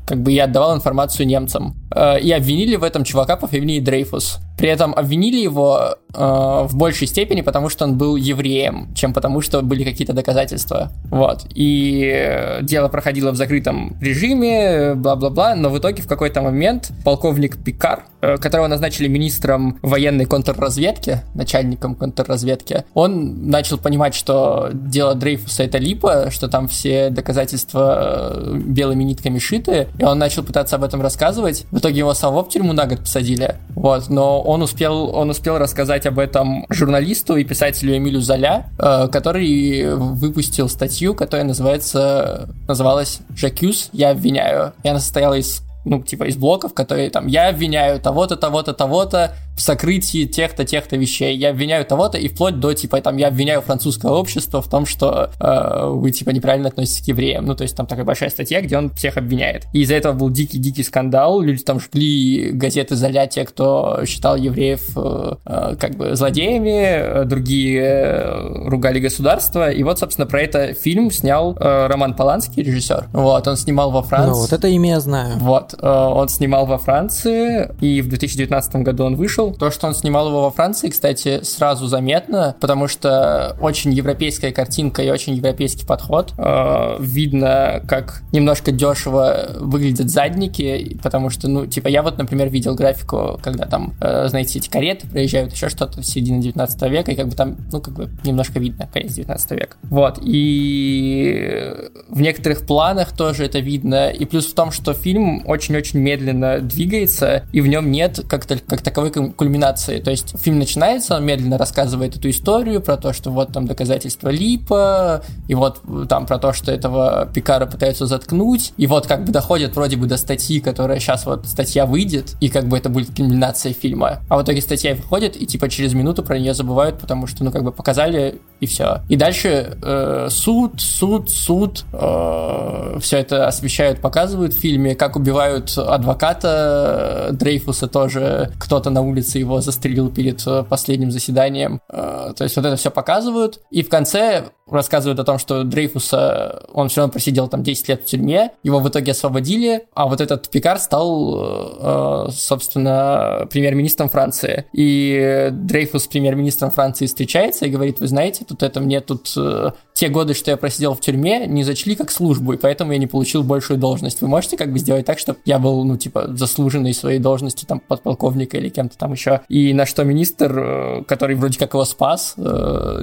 как бы и отдавал информацию немцам. Э, И обвинили в этом чувака по фамилии Дрейфус. При этом обвинили его э, в большей степени, потому что он был евреем, чем потому что были какие-то доказательства. Вот. И дело проходило в закрытом режиме, бла-бла-бла, но в итоге в какой-то момент полковник Пикар, э, которого назначили министром военной контрразведки, начальником контрразведки, он начал понимать, что дело Дрейфуса это липа, что там все доказательства э, белыми нитками шиты, и он начал пытаться об этом рассказывать. В итоге его самого в тюрьму на год посадили. Вот, но он успел, он успел рассказать об этом журналисту и писателю Эмилю Золя, э, который выпустил статью, которая называется, называлась «Жакюс, я обвиняю». И она состояла из ну, типа из блоков, которые там, я обвиняю того-то, того-то, того-то в сокрытии тех-то, тех-то вещей, я обвиняю того-то, и вплоть до, типа, там, я обвиняю французское общество в том, что э, вы, типа, неправильно относитесь к евреям. Ну, то есть там такая большая статья, где он всех обвиняет. И из-за этого был дикий-дикий скандал, люди там жгли газеты Золя, те, кто считал евреев, э, э, как бы, злодеями, другие э, ругали государство, и вот, собственно, про это фильм снял э, Роман Поланский, режиссер. Вот, он снимал во Франции. Ну вот это имя я знаю. Вот, он снимал во Франции, и в 2019 году он вышел. То, что он снимал его во Франции, кстати, сразу заметно, потому что очень европейская картинка и очень европейский подход. Э, Видно, как немножко дешево выглядят задники, потому что, ну, типа, я вот, например, видел графику, когда там, э, знаете, эти кареты проезжают, еще что-то, середина 19 века, и как бы там, ну, как бы немножко видно, конец 19 века. Вот, и в некоторых планах тоже это видно, и плюс в том, что фильм очень-очень медленно двигается, и в нем нет как, как таковой кульминации. То есть фильм начинается, он медленно рассказывает эту историю про то, что вот там доказательства Липа, и вот там про то, что этого Пикара пытаются заткнуть, и вот как бы доходит вроде бы до статьи, которая сейчас вот статья выйдет, и как бы это будет кульминация фильма. А в итоге статья выходит, и типа через минуту про нее забывают, потому что, ну, как бы показали, и все. И дальше э, суд, суд, суд, э, все это освещают, показывают в фильме, как убивают адвоката Дрейфуса тоже, кто-то на улице его застрелил перед э, последним заседанием. Э, то есть вот это все показывают, и в конце рассказывают о том, что Дрейфуса, он все равно просидел там 10 лет в тюрьме, его в итоге освободили, а вот этот Пикар стал, э, собственно, премьер-министром Франции. И Дрейфус с премьер-министром Франции встречается и говорит, вы знаете, тут это мне тут э, те годы, что я просидел в тюрьме, не зачли как службу, и поэтому я не получил большую должность. Вы можете как бы сделать так, чтобы я был, ну, типа, заслуженный своей должности, там, подполковника или кем-то там еще. И на что министр, э, который вроде как его спас э,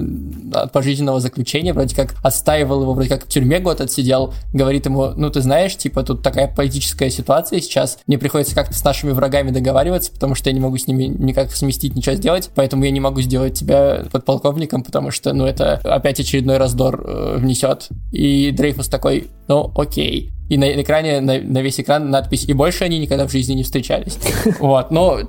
от пожизненного заключения, вроде как отстаивал его, вроде как в тюрьме год отсидел, говорит ему, ну, ты знаешь, типа, тут такая политическая ситуация сейчас, мне приходится как-то с нашими врагами договариваться, потому что я не могу с ними никак сместить, ничего сделать, поэтому я не могу сделать тебя подполковником, потому что, ну, это опять очередной раздор э, внесет. И Дрейфус такой, ну, окей. И на экране, на, на весь экран надпись «И больше они никогда в жизни не встречались». Вот, но,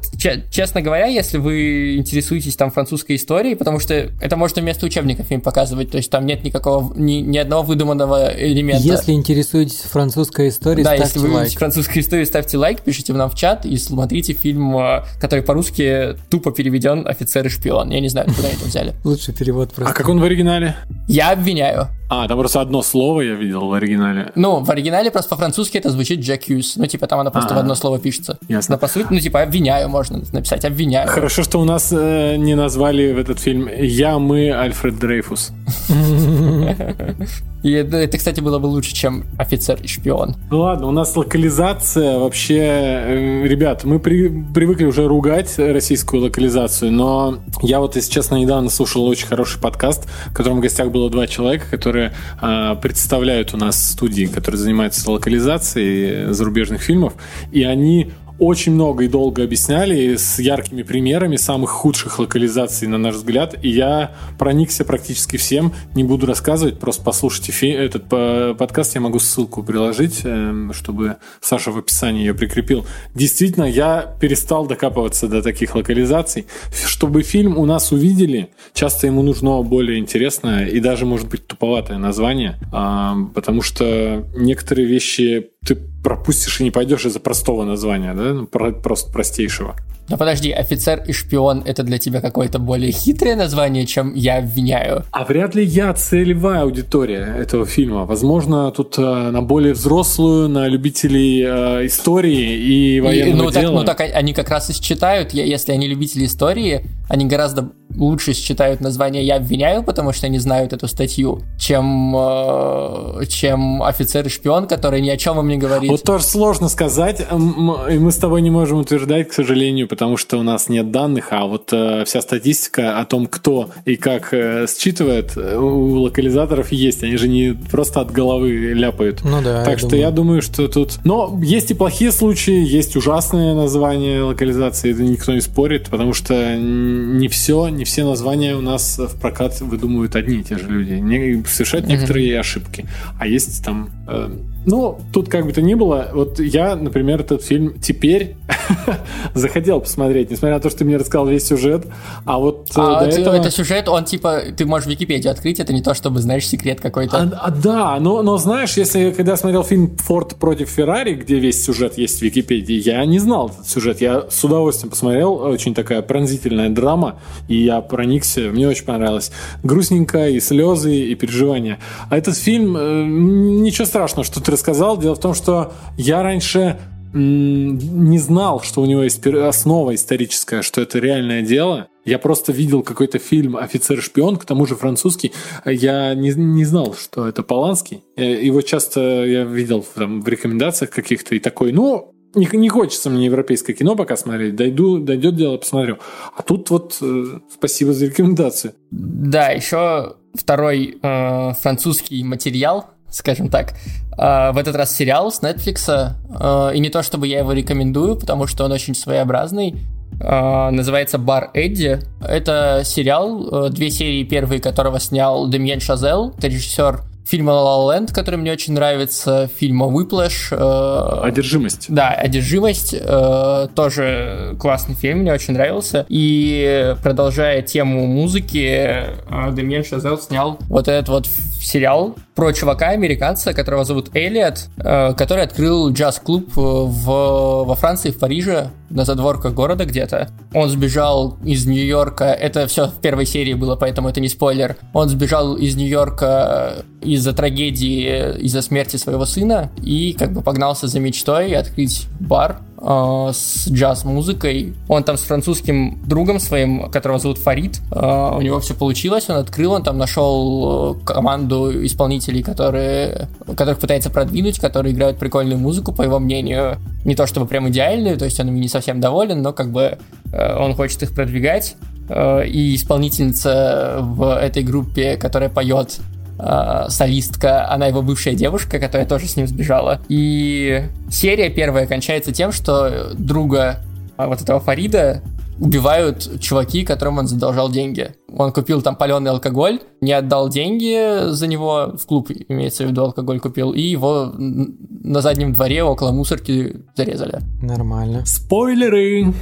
честно говоря, если вы интересуетесь там французской историей, потому что это можно вместо учебника фильм показывать, то есть там нет никакого, ни, ни одного выдуманного элемента. Если интересуетесь французской историей, да, ставьте если вы лайк. французской историей, ставьте лайк, пишите нам в чат и смотрите фильм, э, который по-русски тупо переведен «Офицер и шпион». Я не знаю, куда это взяли. Лучший перевод просто. А как он в оригинале? Я обвиняю. А, там просто одно слово я видел в оригинале. Ну, в оригинале просто по-французски это звучит Джек Хьюз. Ну, типа, там она просто А, в одно слово пишется. ясно. Но по сути, ну, типа, обвиняю можно написать, обвиняю. Хорошо, что у нас э, не назвали в этот фильм «Я, мы, Альфред Дрейфус». И это, кстати, было бы лучше, чем офицер и шпион. Ну ладно, у нас локализация вообще... э, Ребят, мы при- привыкли уже ругать российскую локализацию, но я вот, если честно, недавно слушал очень хороший подкаст, в котором в гостях было два человека, которые а, представляют у нас студии, которые занимаются локализацией зарубежных фильмов, и они очень много и долго объясняли с яркими примерами самых худших локализаций, на наш взгляд. И я проникся практически всем. Не буду рассказывать, просто послушайте этот по- подкаст. Я могу ссылку приложить, эм, чтобы Саша в описании ее прикрепил. Действительно, я перестал докапываться до таких локализаций. Чтобы фильм у нас увидели, часто ему нужно более интересное и даже, может быть, туповатое название, ам, потому что некоторые вещи ты пропустишь и не пойдешь из-за простого названия, да, ну, про- просто простейшего. Но подожди, офицер и шпион это для тебя какое-то более хитрое название, чем я обвиняю. А вряд ли я целевая аудитория этого фильма. Возможно, тут э, на более взрослую, на любителей э, истории и И, военного ну, так, дела. ну так они как раз и считают, если они любители истории, они гораздо лучше считают название «Я обвиняю», потому что они знают эту статью, чем, э, чем офицер и шпион, который ни о чем им не говорит. Вот тоже сложно сказать, и мы с тобой не можем утверждать, к сожалению, потому что у нас нет данных, а вот э, вся статистика о том, кто и как э, считывает, э, у локализаторов есть, они же не просто от головы ляпают. Ну да, Так я что думаю. я думаю, что тут... Но есть и плохие случаи, есть ужасные названия локализации, это никто не спорит, потому что не все, не все названия у нас в прокат выдумывают одни и те же люди. Не, совершают Мгм. некоторые ошибки. А есть там... э, ну, тут как бы то ни было, вот я, например, этот фильм теперь захотел посмотреть, несмотря на то, что ты мне рассказал весь сюжет, а вот э, А до вот, этого... это сюжет, он типа, ты можешь Википедию открыть, это не то, чтобы знаешь секрет какой-то. А, а, да, но, но знаешь, если когда я смотрел фильм «Форд против Феррари», где весь сюжет есть в Википедии, я не знал этот сюжет. Я с удовольствием посмотрел, очень такая пронзительная драма, и я проникся, мне очень понравилось. Грустненько, и слезы, и переживания. А этот фильм, э, ничего страшного, что ты рассказал. Дело в том, что я раньше не знал, что у него есть основа историческая, что это реальное дело. Я просто видел какой-то фильм «Офицер-шпион», к тому же французский. Я не, не знал, что это Поланский. Э, Его часто я видел там, в рекомендациях каких-то и такой, ну, не, не хочется мне европейское кино пока смотреть. Дойду, дойдет дело, посмотрю. А тут вот э, спасибо за рекомендацию. Да, еще второй э, французский материал, скажем так, э, в этот раз сериал с Netflix, э, и не то чтобы я его рекомендую, потому что он очень своеобразный, э, называется «Бар Эдди». Это сериал, э, две серии первые которого снял Демьен Шазел, это режиссер фильма «La La Land», который мне очень нравится, фильма «Whiplash». э, Одержимость. да, «Одержимость» э, тоже классный фильм, мне очень нравился. И продолжая тему музыки, э, Демьен Шазел снял вот этот вот сериал про чувака, американца, которого зовут Элliot, э, который открыл джаз-клуб э, в, во Франции, в Париже, на задворках города где-то. Он сбежал из Нью-Йорка, это все в первой серии было, поэтому это не спойлер. Он сбежал из Нью-Йорка из-за трагедии, из-за смерти своего сына и как бы погнался за мечтой открыть бар э, с джаз-музыкой. Он там с французским другом своим, которого зовут Фарид, э, у него все получилось, он открыл, он там нашел э, команду исполнителей, которые, которых пытается продвинуть, которые играют прикольную музыку, по его мнению, не то чтобы прям идеальную, то есть он не совсем доволен, но как бы он хочет их продвигать. И исполнительница в этой группе, которая поет э, солистка, она его бывшая девушка, которая тоже с ним сбежала. И серия первая кончается тем, что друга э, вот этого Фарида убивают чуваки, которым он задолжал деньги. Он купил там паленый алкоголь, не отдал деньги за него, в клуб имеется в виду алкоголь купил, и его на заднем дворе около мусорки зарезали. Нормально. Спойлеры!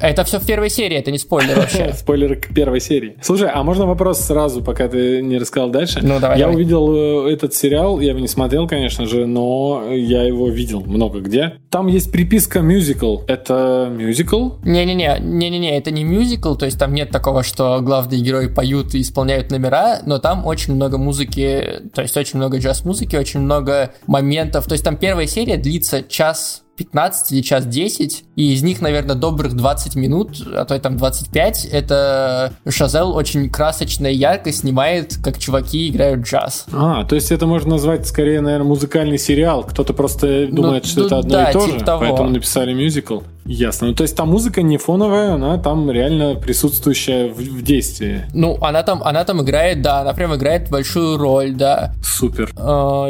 Это все в первой серии, это не спойлер вообще. Спойлеры к первой серии. Слушай, а можно вопрос сразу, пока ты не рассказал дальше? Ну, давай. Я давай. увидел э, этот сериал, я его не смотрел, конечно же, но я его видел много где. Там есть приписка мюзикл. Это мюзикл? Не-не-не, не-не-не, это не мюзикл, то есть там нет такого, что главные герои поют и исполняют номера, но там очень много музыки, то есть очень много джаз-музыки, очень много моментов. То есть там первая серия длится час 15 или час 10, и из них, наверное, добрых 20 минут, а то и там 25, это Шазел очень красочно и ярко снимает, как чуваки играют джаз. А, то есть это можно назвать скорее, наверное, музыкальный сериал. Кто-то просто думает, Ну, что ну это одно да, и то типа же, того. поэтому написали мюзикл. Ясно. Ну, то есть там музыка не фоновая, она там реально присутствующая в, в действии. Ну, она там, она там играет, да, она прям играет большую роль, да. Супер.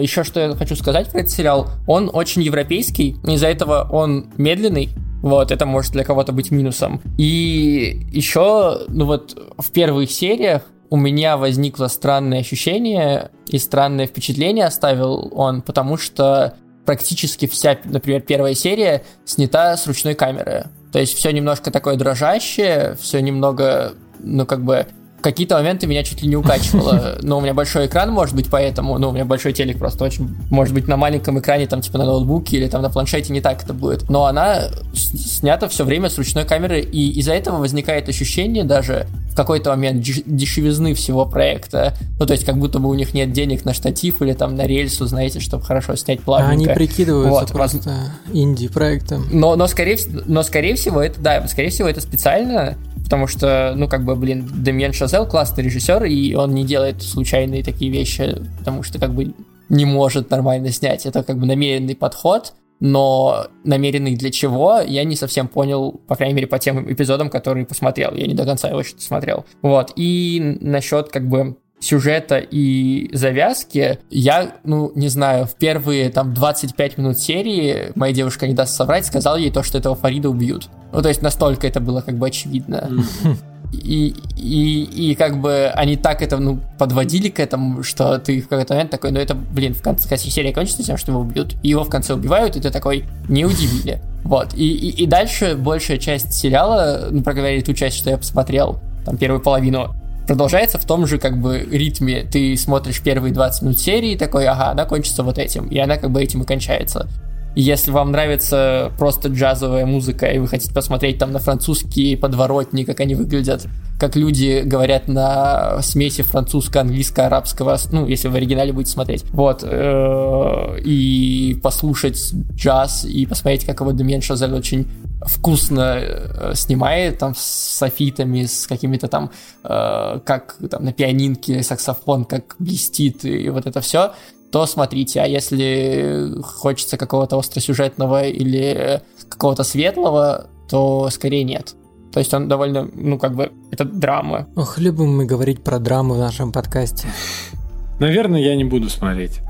Еще что я хочу сказать про этот сериал, он очень европейский, из-за этого он медленный, вот, это может для кого-то быть минусом. И еще, ну вот, в первых сериях у меня возникло странное ощущение и странное впечатление оставил он, потому что практически вся, например, первая серия снята с ручной камеры. То есть все немножко такое дрожащее, все немного, ну как бы какие-то моменты меня чуть ли не укачивало. Но у меня большой экран, может быть, поэтому, ну, у меня большой телек просто очень, может быть, на маленьком экране, там, типа, на ноутбуке или там на планшете не так это будет. Но она снята все время с ручной камеры, и из-за этого возникает ощущение даже в какой-то момент деш- дешевизны всего проекта. Ну, то есть, как будто бы у них нет денег на штатив или там на рельсу, знаете, чтобы хорошо снять А плавненько. они прикидываются Вот, просто инди-проектом. но, но, скорее, но, скорее всего, это, да, скорее всего, это специально, потому что, ну, как бы, блин, Демьен Шазел классный режиссер, и он не делает случайные такие вещи, потому что, как бы, не может нормально снять. Это, как бы, намеренный подход, но намеренный для чего, я не совсем понял, по крайней мере, по тем эпизодам, которые посмотрел. Я не до конца его что-то смотрел. Вот. И насчет, как бы, сюжета и завязки, я, ну, не знаю, в первые там 25 минут серии моя девушка не даст соврать, сказал ей то, что этого Фарида убьют. Ну, то есть настолько это было как бы очевидно. И, и, и как бы они так это, ну, подводили к этому, что ты в какой-то момент такой, ну это, блин, в конце конце серия кончится тем, что его убьют, и его в конце убивают, и ты такой, не удивили. Вот. И, и, и дальше большая часть сериала, ну, проговорили ту часть, что я посмотрел, там, первую половину, продолжается в том же как бы ритме. Ты смотришь первые 20 минут серии, такой, ага, она кончится вот этим, и она как бы этим и кончается. Если вам нравится просто джазовая музыка, и вы хотите посмотреть там на французские подворотни, как они выглядят, как люди говорят на смеси французско-английско-арабского, ну, если в оригинале будете смотреть, вот, э, и послушать джаз, и посмотреть, как его Демьен Шазель очень вкусно э, снимает, там, с софитами, с какими-то там, э, как там на пианинке саксофон, как блестит, и вот это все, то смотрите. А если хочется какого-то остросюжетного или какого-то светлого, то скорее нет. То есть он довольно, ну, как бы, это драма. Ох, любим мы говорить про драму в нашем подкасте. Наверное, я не буду смотреть.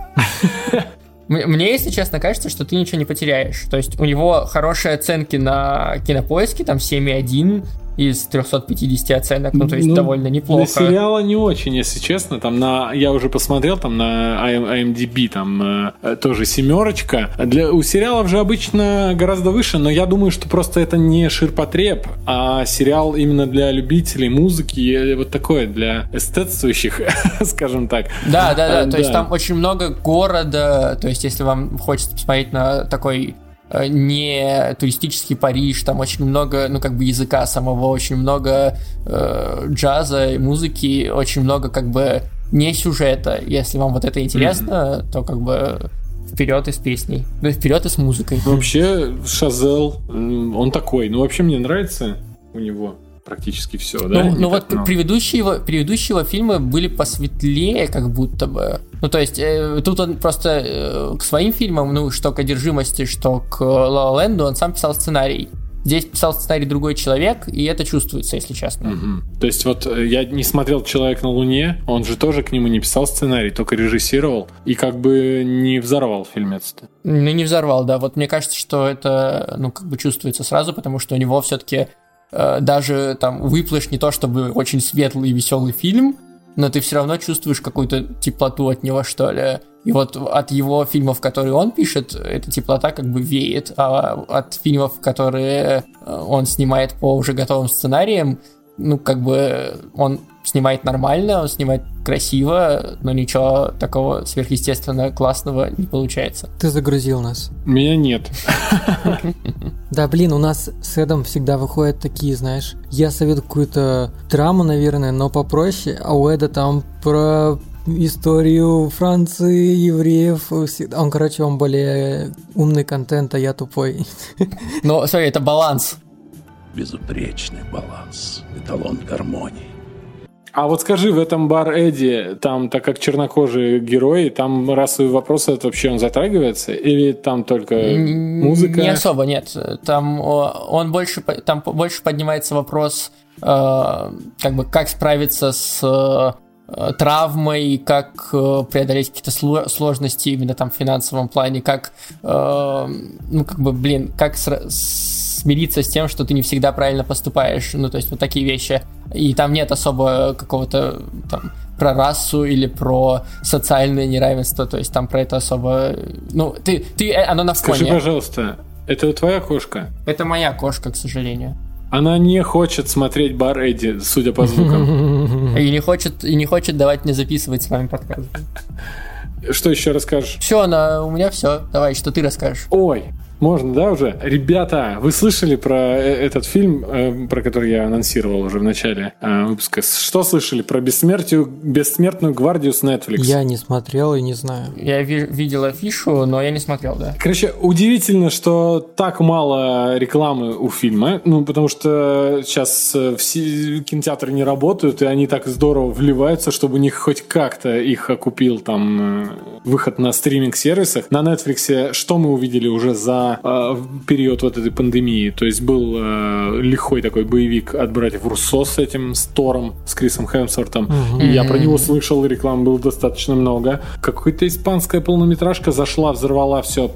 Мне, если честно, кажется, что ты ничего не потеряешь. То есть у него хорошие оценки на кинопоиске, там 7,1 из 350 оценок, ну, то есть Ну, довольно неплохо. Для сериала не очень, если честно. Там на, я уже посмотрел, там на IM- IMDb там э, тоже семерочка. Для, у сериалов же обычно гораздо выше, но я думаю, что просто это не ширпотреб, а сериал именно для любителей музыки, и вот такое, для эстетствующих, скажем так. Да, да, да. Э, То есть там очень много города. То есть, если вам хочется посмотреть на такой э, не туристический Париж, там очень много, ну, как бы языка самого, очень много э, джаза и музыки, очень много, как бы, не сюжета. Если вам вот это интересно, то, как бы, вперед и с песней. Ну, вперед и с музыкой. Вообще, Шазел, он такой. Ну, вообще мне нравится у него практически все, да? Ну, Не ну вот много. предыдущие его, предыдущие его фильмы были посветлее, как будто бы. Ну, то есть, э, тут он просто э, к своим фильмам, ну, что к одержимости, что к Ла Ленду, он сам писал сценарий. Здесь писал сценарий другой человек, и это чувствуется, если честно. Мгм. То есть вот э, я не смотрел «Человек на Луне», он же тоже к нему не писал сценарий, только режиссировал и как бы не взорвал фильмец-то. Ну, не взорвал, да. Вот мне кажется, что это, ну, как бы чувствуется сразу, потому что у него все-таки даже там выплышь не то чтобы очень светлый и веселый фильм, но ты все равно чувствуешь какую-то теплоту от него, что ли. И вот от его фильмов, которые он пишет, эта теплота как бы веет, а от фильмов, которые э, он снимает по уже готовым сценариям, ну, как бы он снимает нормально, он снимает красиво, но ничего такого сверхъестественно классного не получается. Ты загрузил нас. Меня нет. Да, блин, у нас с Эдом всегда выходят такие, знаешь, я советую какую-то драму, наверное, но попроще, а у Эда там про историю Франции, евреев. Он, короче, он более умный контент, а я тупой. Но, смотри, это баланс. Безупречный баланс, эталон гармонии. А вот скажи, в этом бар Эдди, там, так как чернокожие герои, там расовые вопросы это вообще он затрагивается? Или там только музыка? Не особо, нет. Там он больше, там больше поднимается вопрос, э, как бы, как справиться с э, травмой, как э, преодолеть какие-то сложности именно там в финансовом плане, как, ну, как бы, блин, как смириться с тем, что ты не всегда правильно поступаешь. Ну, то есть вот такие вещи. И там нет особо какого-то там про расу или про социальное неравенство. То есть там про это особо... Ну, ты, ты э, оно на фоне. Скажи, пожалуйста, это твоя кошка? Это моя кошка, к сожалению. Она не хочет смотреть бар Эдди, судя по звукам. И не хочет, и не хочет давать мне записывать с вами подкаст. Что еще расскажешь? Все, на, у меня все. Давай, что ты расскажешь? Ой, можно, да, уже? Ребята, вы слышали про э, этот фильм, э, про который я анонсировал уже в начале э, выпуска? Что слышали про бессмертию, бессмертную гвардию с Netflix? Я не смотрел и не знаю. Я ви- видел афишу, но я не смотрел, да. Короче, удивительно, что так мало рекламы у фильма, ну, потому что сейчас все кинотеатры не работают, и они так здорово вливаются, чтобы у них хоть как-то их окупил там выход на стриминг-сервисах. На Netflix что мы увидели уже за э, период вот этой пандемии. То есть был э, лихой такой боевик от братьев Руссо с этим, с Тором, с Крисом Хемсвортом. Угу. Я про него слышал, реклам было достаточно много. Какая-то испанская полнометражка зашла, взорвала все.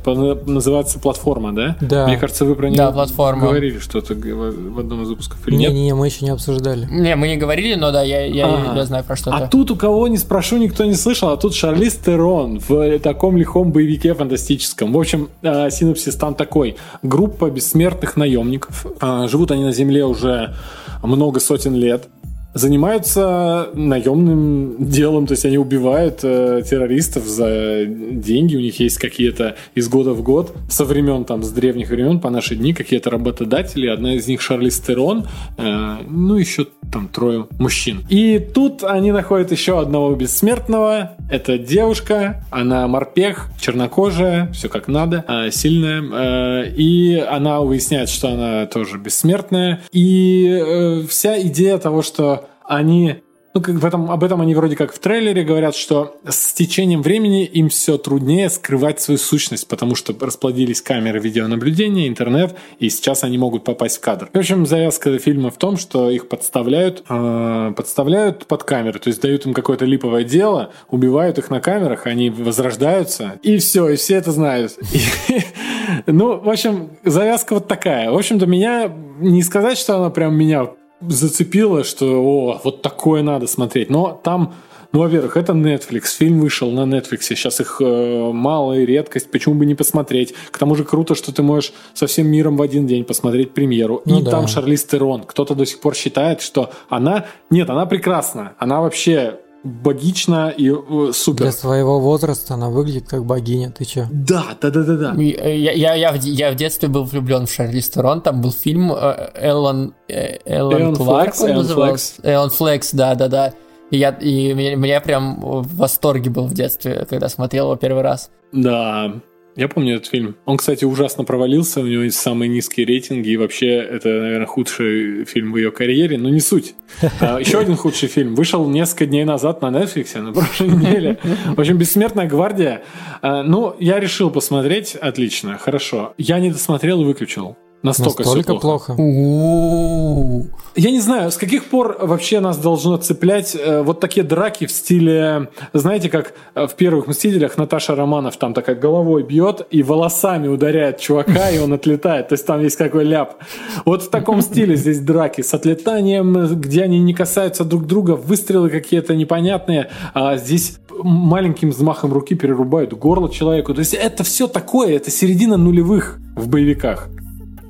Называется «Платформа», да? Да. Мне кажется, вы про нее да, платформа. говорили что-то в одном из выпусков или не, нет? Не, мы еще не обсуждали. Не, мы не говорили, но да, я, я, а, я знаю про что-то. А тут у кого не спрошу, никто не слышал, а тут Шарлиз Терон в таком лихом боевике фантастическом. В общем, э, синопсис там такой. Группа бессмертных наемников. А, живут они на Земле уже много сотен лет занимаются наемным делом, то есть они убивают э, террористов за деньги, у них есть какие-то из года в год, со времен там, с древних времен по наши дни, какие-то работодатели, одна из них Шарли Стерон, э, ну еще там трое мужчин. И тут они находят еще одного бессмертного, это девушка, она морпех, чернокожая, все как надо, э, сильная, э, и она выясняет, что она тоже бессмертная, и э, вся идея того, что они ну, как в этом, об этом они вроде как в трейлере говорят, что с течением времени им все труднее скрывать свою сущность, потому что расплодились камеры видеонаблюдения, интернет, и сейчас они могут попасть в кадр. В общем, завязка фильма в том, что их подставляют, э, подставляют под камеры, то есть дают им какое-то липовое дело, убивают их на камерах, они возрождаются, и все, и все это знают. Ну, в общем, завязка вот такая. В общем-то, меня не сказать, что она прям меня зацепило, что о, вот такое надо смотреть. Но там, ну, во-первых, это Netflix, фильм вышел на Netflix, сейчас их э, мало и редкость, почему бы не посмотреть? К тому же круто, что ты можешь со всем миром в один день посмотреть премьеру. Ну, и да. там Шарлиз Терон. Кто-то до сих пор считает, что она... Нет, она прекрасна. Она вообще богично и э, супер. Для своего возраста она выглядит как богиня, ты чё? Да, да, да, да, да. Я, я, я, в, я в детстве был влюблен в Шарли Стерон, там был фильм э, Эллен, э, Эллен Кларк, Флекс, он Эллен назывался. Флекс. Эллен Флекс, да, да, да. И я, и меня, меня прям в восторге был в детстве, когда смотрел его первый раз. Да, я помню этот фильм. Он, кстати, ужасно провалился, у него есть самые низкие рейтинги, и вообще это, наверное, худший фильм в ее карьере, но не суть. А, еще один худший фильм вышел несколько дней назад на Netflix, на прошлой неделе. В общем, «Бессмертная гвардия». А, ну, я решил посмотреть, отлично, хорошо. Я не досмотрел и выключил. Настолько, Настолько плохо. Я не знаю, с каких пор вообще нас должно цеплять э, вот такие драки в стиле, знаете, как э, в первых «Мстителях» Наташа Романов там такая головой бьет и волосами ударяет чувака, и он отлетает. То есть там есть какой ляп. Вот в таком стиле здесь драки с отлетанием, где они не касаются друг друга, выстрелы какие-то непонятные. А здесь маленьким взмахом руки перерубают горло человеку. То есть это все такое, это середина нулевых в боевиках.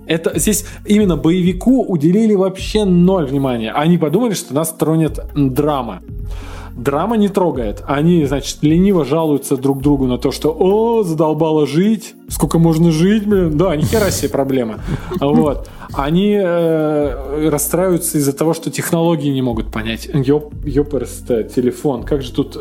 Это здесь именно боевику уделили вообще ноль внимания. Они подумали, что нас тронет драма. Драма не трогает. Они, значит, лениво жалуются друг другу на то, что «О, задолбало жить! Сколько можно жить, блин?» Да, ни хера себе проблема. Вот. Они э, расстраиваются из-за того, что технологии не могут понять. Ёп, ёперсто, телефон. Как же тут...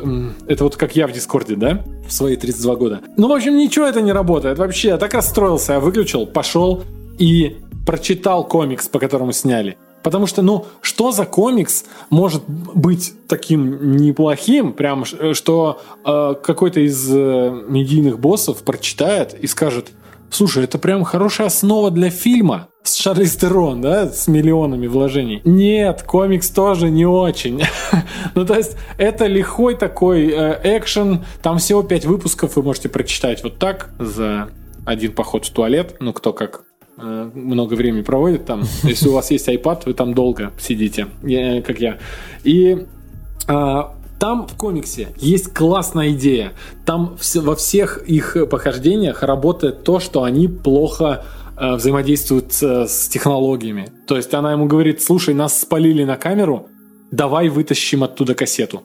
Это вот как я в Дискорде, да? В свои 32 года. Ну, в общем, ничего это не работает. Вообще, я так расстроился. Я выключил, пошел и прочитал комикс, по которому сняли. Потому что, ну, что за комикс может быть таким неплохим, прям, ш- что э, какой-то из э, медийных боссов прочитает и скажет, слушай, это прям хорошая основа для фильма с Шарлиз Терон, да, с миллионами вложений. Нет, комикс тоже не очень. ну, то есть, это лихой такой э, экшен, там всего пять выпусков вы можете прочитать вот так за один поход в туалет, ну, кто как э, много времени проводит там. Если у вас есть iPad, вы там долго сидите, как я. И а, там в комиксе есть классная идея. Там во всех их похождениях работает то, что они плохо э, взаимодействуют с, с технологиями. То есть она ему говорит, слушай, нас спалили на камеру, давай вытащим оттуда кассету.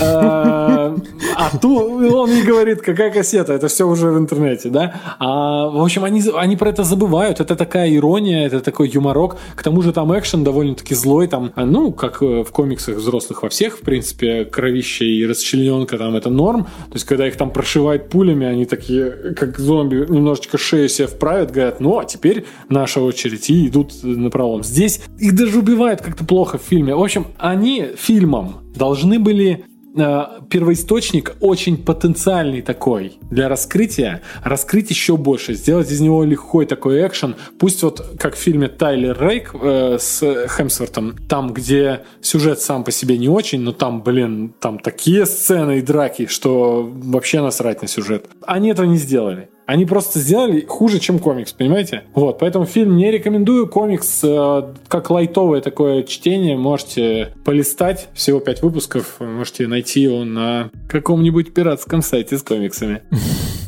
Э, А тут он не говорит, какая кассета, это все уже в интернете, да? А, в общем, они, они про это забывают, это такая ирония, это такой юморок. К тому же там экшен довольно-таки злой, там, а, ну, как э, в комиксах взрослых во всех, в принципе, кровище и расчлененка там это норм. То есть, когда их там прошивают пулями, они такие, как зомби, немножечко шею себе вправят, говорят, ну, а теперь наша очередь, и идут на пролом. Здесь их даже убивают как-то плохо в фильме. В общем, они фильмом должны были первоисточник очень потенциальный такой для раскрытия, раскрыть еще больше, сделать из него легкой такой экшен. Пусть вот как в фильме Тайлер Рейк э, с Хемсвортом, там, где сюжет сам по себе не очень, но там, блин, там такие сцены и драки, что вообще насрать на сюжет. Они этого не сделали. Они просто сделали хуже, чем комикс, понимаете? Вот, поэтому фильм не рекомендую. Комикс э, как лайтовое такое чтение можете полистать. Всего пять выпусков. Можете найти его на каком-нибудь пиратском сайте с комиксами.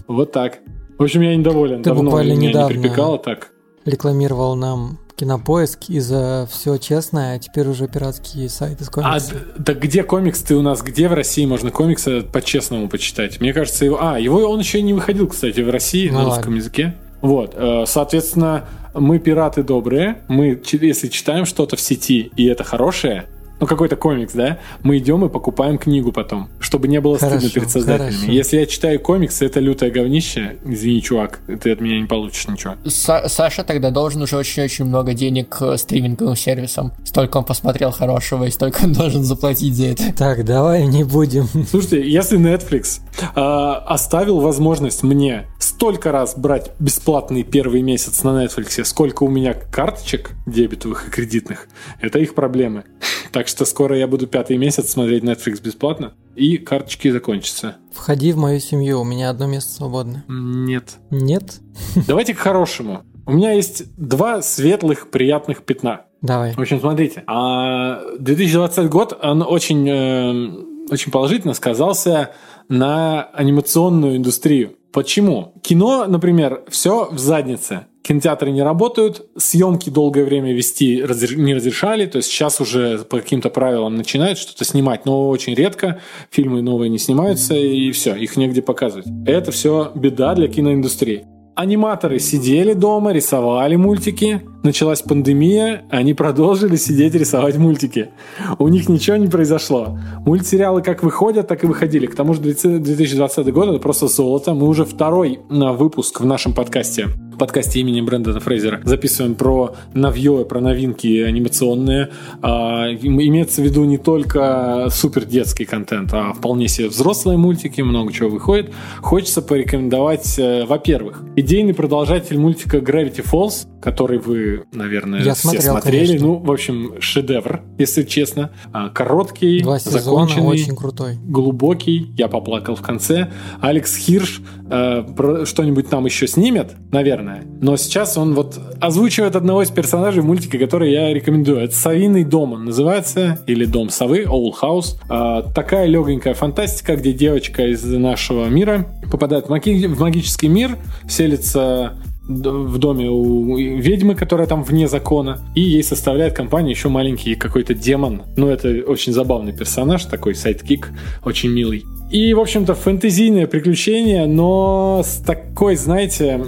Вот так. В общем, я недоволен. Ты Давно буквально меня не недавно припекало так. рекламировал нам кинопоиск и за все честное, а теперь уже пиратские сайты с А комиксами. д- да где комикс ты у нас? Где в России можно комиксы по-честному почитать? Мне кажется, его... А, его он еще и не выходил, кстати, в России Ну на ладно. русском языке. Вот, э, соответственно, мы пираты добрые. Мы, если читаем что-то в сети, и это хорошее, ну какой-то комикс, да, мы идем и покупаем книгу потом, чтобы не было стыдно Хорошо, перед создателями. хорошо. Если я читаю комиксы, это лютое говнище, извини, чувак, ты от меня не получишь ничего. Са- Саша тогда должен уже очень-очень много денег э, стриминговым сервисам. Столько он посмотрел хорошего, и столько он должен заплатить за это. Так, давай не будем. Слушайте, если Netflix э, оставил возможность мне столько раз брать бесплатный первый месяц на Netflix, сколько у меня карточек дебетовых и кредитных, это их проблемы. Так что скоро я буду пятый месяц смотреть Netflix бесплатно, и карточки закончатся. Входи в мою семью, у меня одно место свободно. Нет. Нет? Давайте к хорошему. У меня есть два светлых, приятных пятна. Давай. В общем, смотрите, а 2020 год, он очень, э, очень положительно сказался на анимационную индустрию. Почему? Кино, например, все в заднице. Кинотеатры не работают, съемки долгое время вести не разрешали, то есть сейчас уже по каким-то правилам начинают что-то снимать, но очень редко фильмы новые не снимаются, и все, их негде показывать. Это все беда для киноиндустрии. Аниматоры сидели дома, рисовали мультики. Началась пандемия, они продолжили сидеть рисовать мультики. У них ничего не произошло. Мультсериалы как выходят, так и выходили. К тому же 2020 год это просто золото. Мы уже второй на выпуск в нашем подкасте подкасте имени Брэндона Фрейзера записываем про новье, про новинки анимационные. А, имеется в виду не только супер детский контент, а вполне себе взрослые мультики, много чего выходит. Хочется порекомендовать, э, во-первых, идейный продолжатель мультика Gravity Falls, который вы, наверное, Я все смотрел, смотрели. конечно. Ну, в общем, шедевр, если честно. А, Короткий, Два сезона, законченный, очень крутой. глубокий. Я поплакал в конце. Алекс Хирш э, что-нибудь там еще снимет, наверное. Но сейчас он вот озвучивает одного из персонажей мультика, который я рекомендую. Это «Совиный дом» он называется, или «Дом совы», «Owl House». А, такая легенькая фантастика, где девочка из нашего мира попадает в, маги- в магический мир, селится в доме у ведьмы, которая там вне закона, и ей составляет компанию еще маленький какой-то демон. Ну, это очень забавный персонаж, такой sidekick, очень милый. И, в общем-то, фэнтезийное приключение, но с такой, знаете,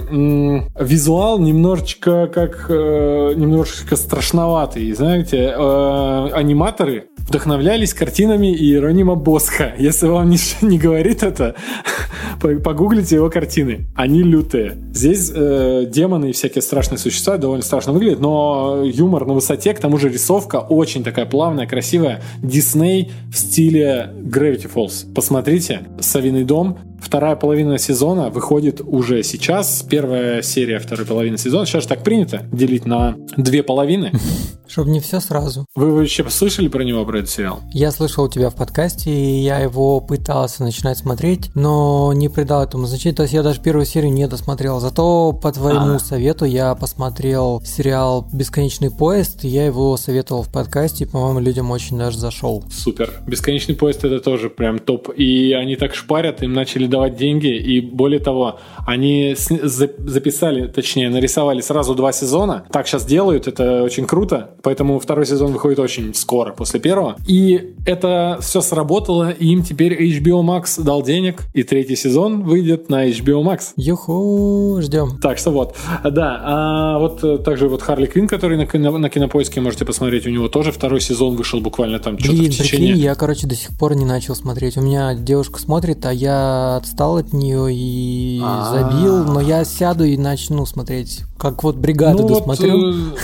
визуал немножечко как э, немножечко страшноватый. Знаете, э, аниматоры вдохновлялись картинами Иеронима Босха. Если вам ничего не говорит это, по- погуглите его картины. Они лютые. Здесь э, демоны и всякие страшные существа довольно страшно выглядят, но юмор на высоте, к тому же рисовка очень такая плавная, красивая. Дисней в стиле Gravity Falls. Посмотрите, «Совиный дом». Вторая половина сезона выходит уже сейчас. Первая серия второй половины сезона. Сейчас же так принято делить на две половины. Чтобы не все сразу. Вы вообще слышали про него, про этот сериал? Я слышал у тебя в подкасте, и я его пытался начинать смотреть, но не придал этому значения. То есть я даже первую серию не досмотрел. Зато по твоему А. совету я посмотрел сериал «Бесконечный поезд», и я его советовал в подкасте, и, по-моему, людям очень даже зашел. Супер. Бесконечный поезд это тоже прям топ. И они так шпарят, им начали давать деньги. И более того, они записали, точнее, нарисовали сразу два сезона. Так сейчас делают, это очень круто. Поэтому второй сезон выходит очень скоро после первого. И это все сработало, и им теперь HBO Max дал денег. И третий сезон выйдет на HBO Max. Юху, ждем. Так что вот, да, а вот э, также вот Харли Квин, который на, кино- на кинопоиске можете посмотреть, у него тоже второй сезон вышел буквально там что-то в течение. прикинь, я, короче, до сих пор не начал смотреть. У меня девушка смотрит, а я отстал от нее и А. забил, но я сяду и начну смотреть. Как вот бригаду Ну вот, досмотрю. э,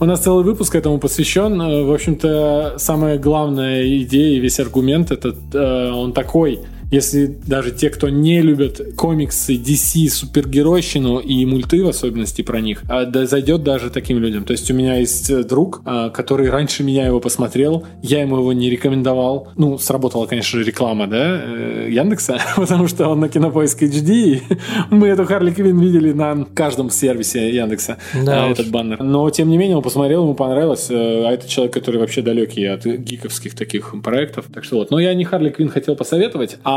У нас целый выпуск этому посвящен. Э, В общем-то, самая главная идея и весь аргумент это э, он такой. Если даже те, кто не любят комиксы, DC, супергеройщину и мульты, в особенности про них, а, зайдет даже таким людям. То есть у меня есть э, друг, а, который раньше меня его посмотрел, я ему его не рекомендовал. Ну, сработала, конечно же, реклама, да, э, Яндекса, потому что он на Кинопоиск HD, мы эту Харли Квин видели на каждом сервисе Яндекса, Да уж. этот баннер. Но, тем не менее, он посмотрел, ему понравилось, э, а это человек, который вообще далекий от гиковских таких проектов. Так что вот. Но я не Харли Квин хотел посоветовать, а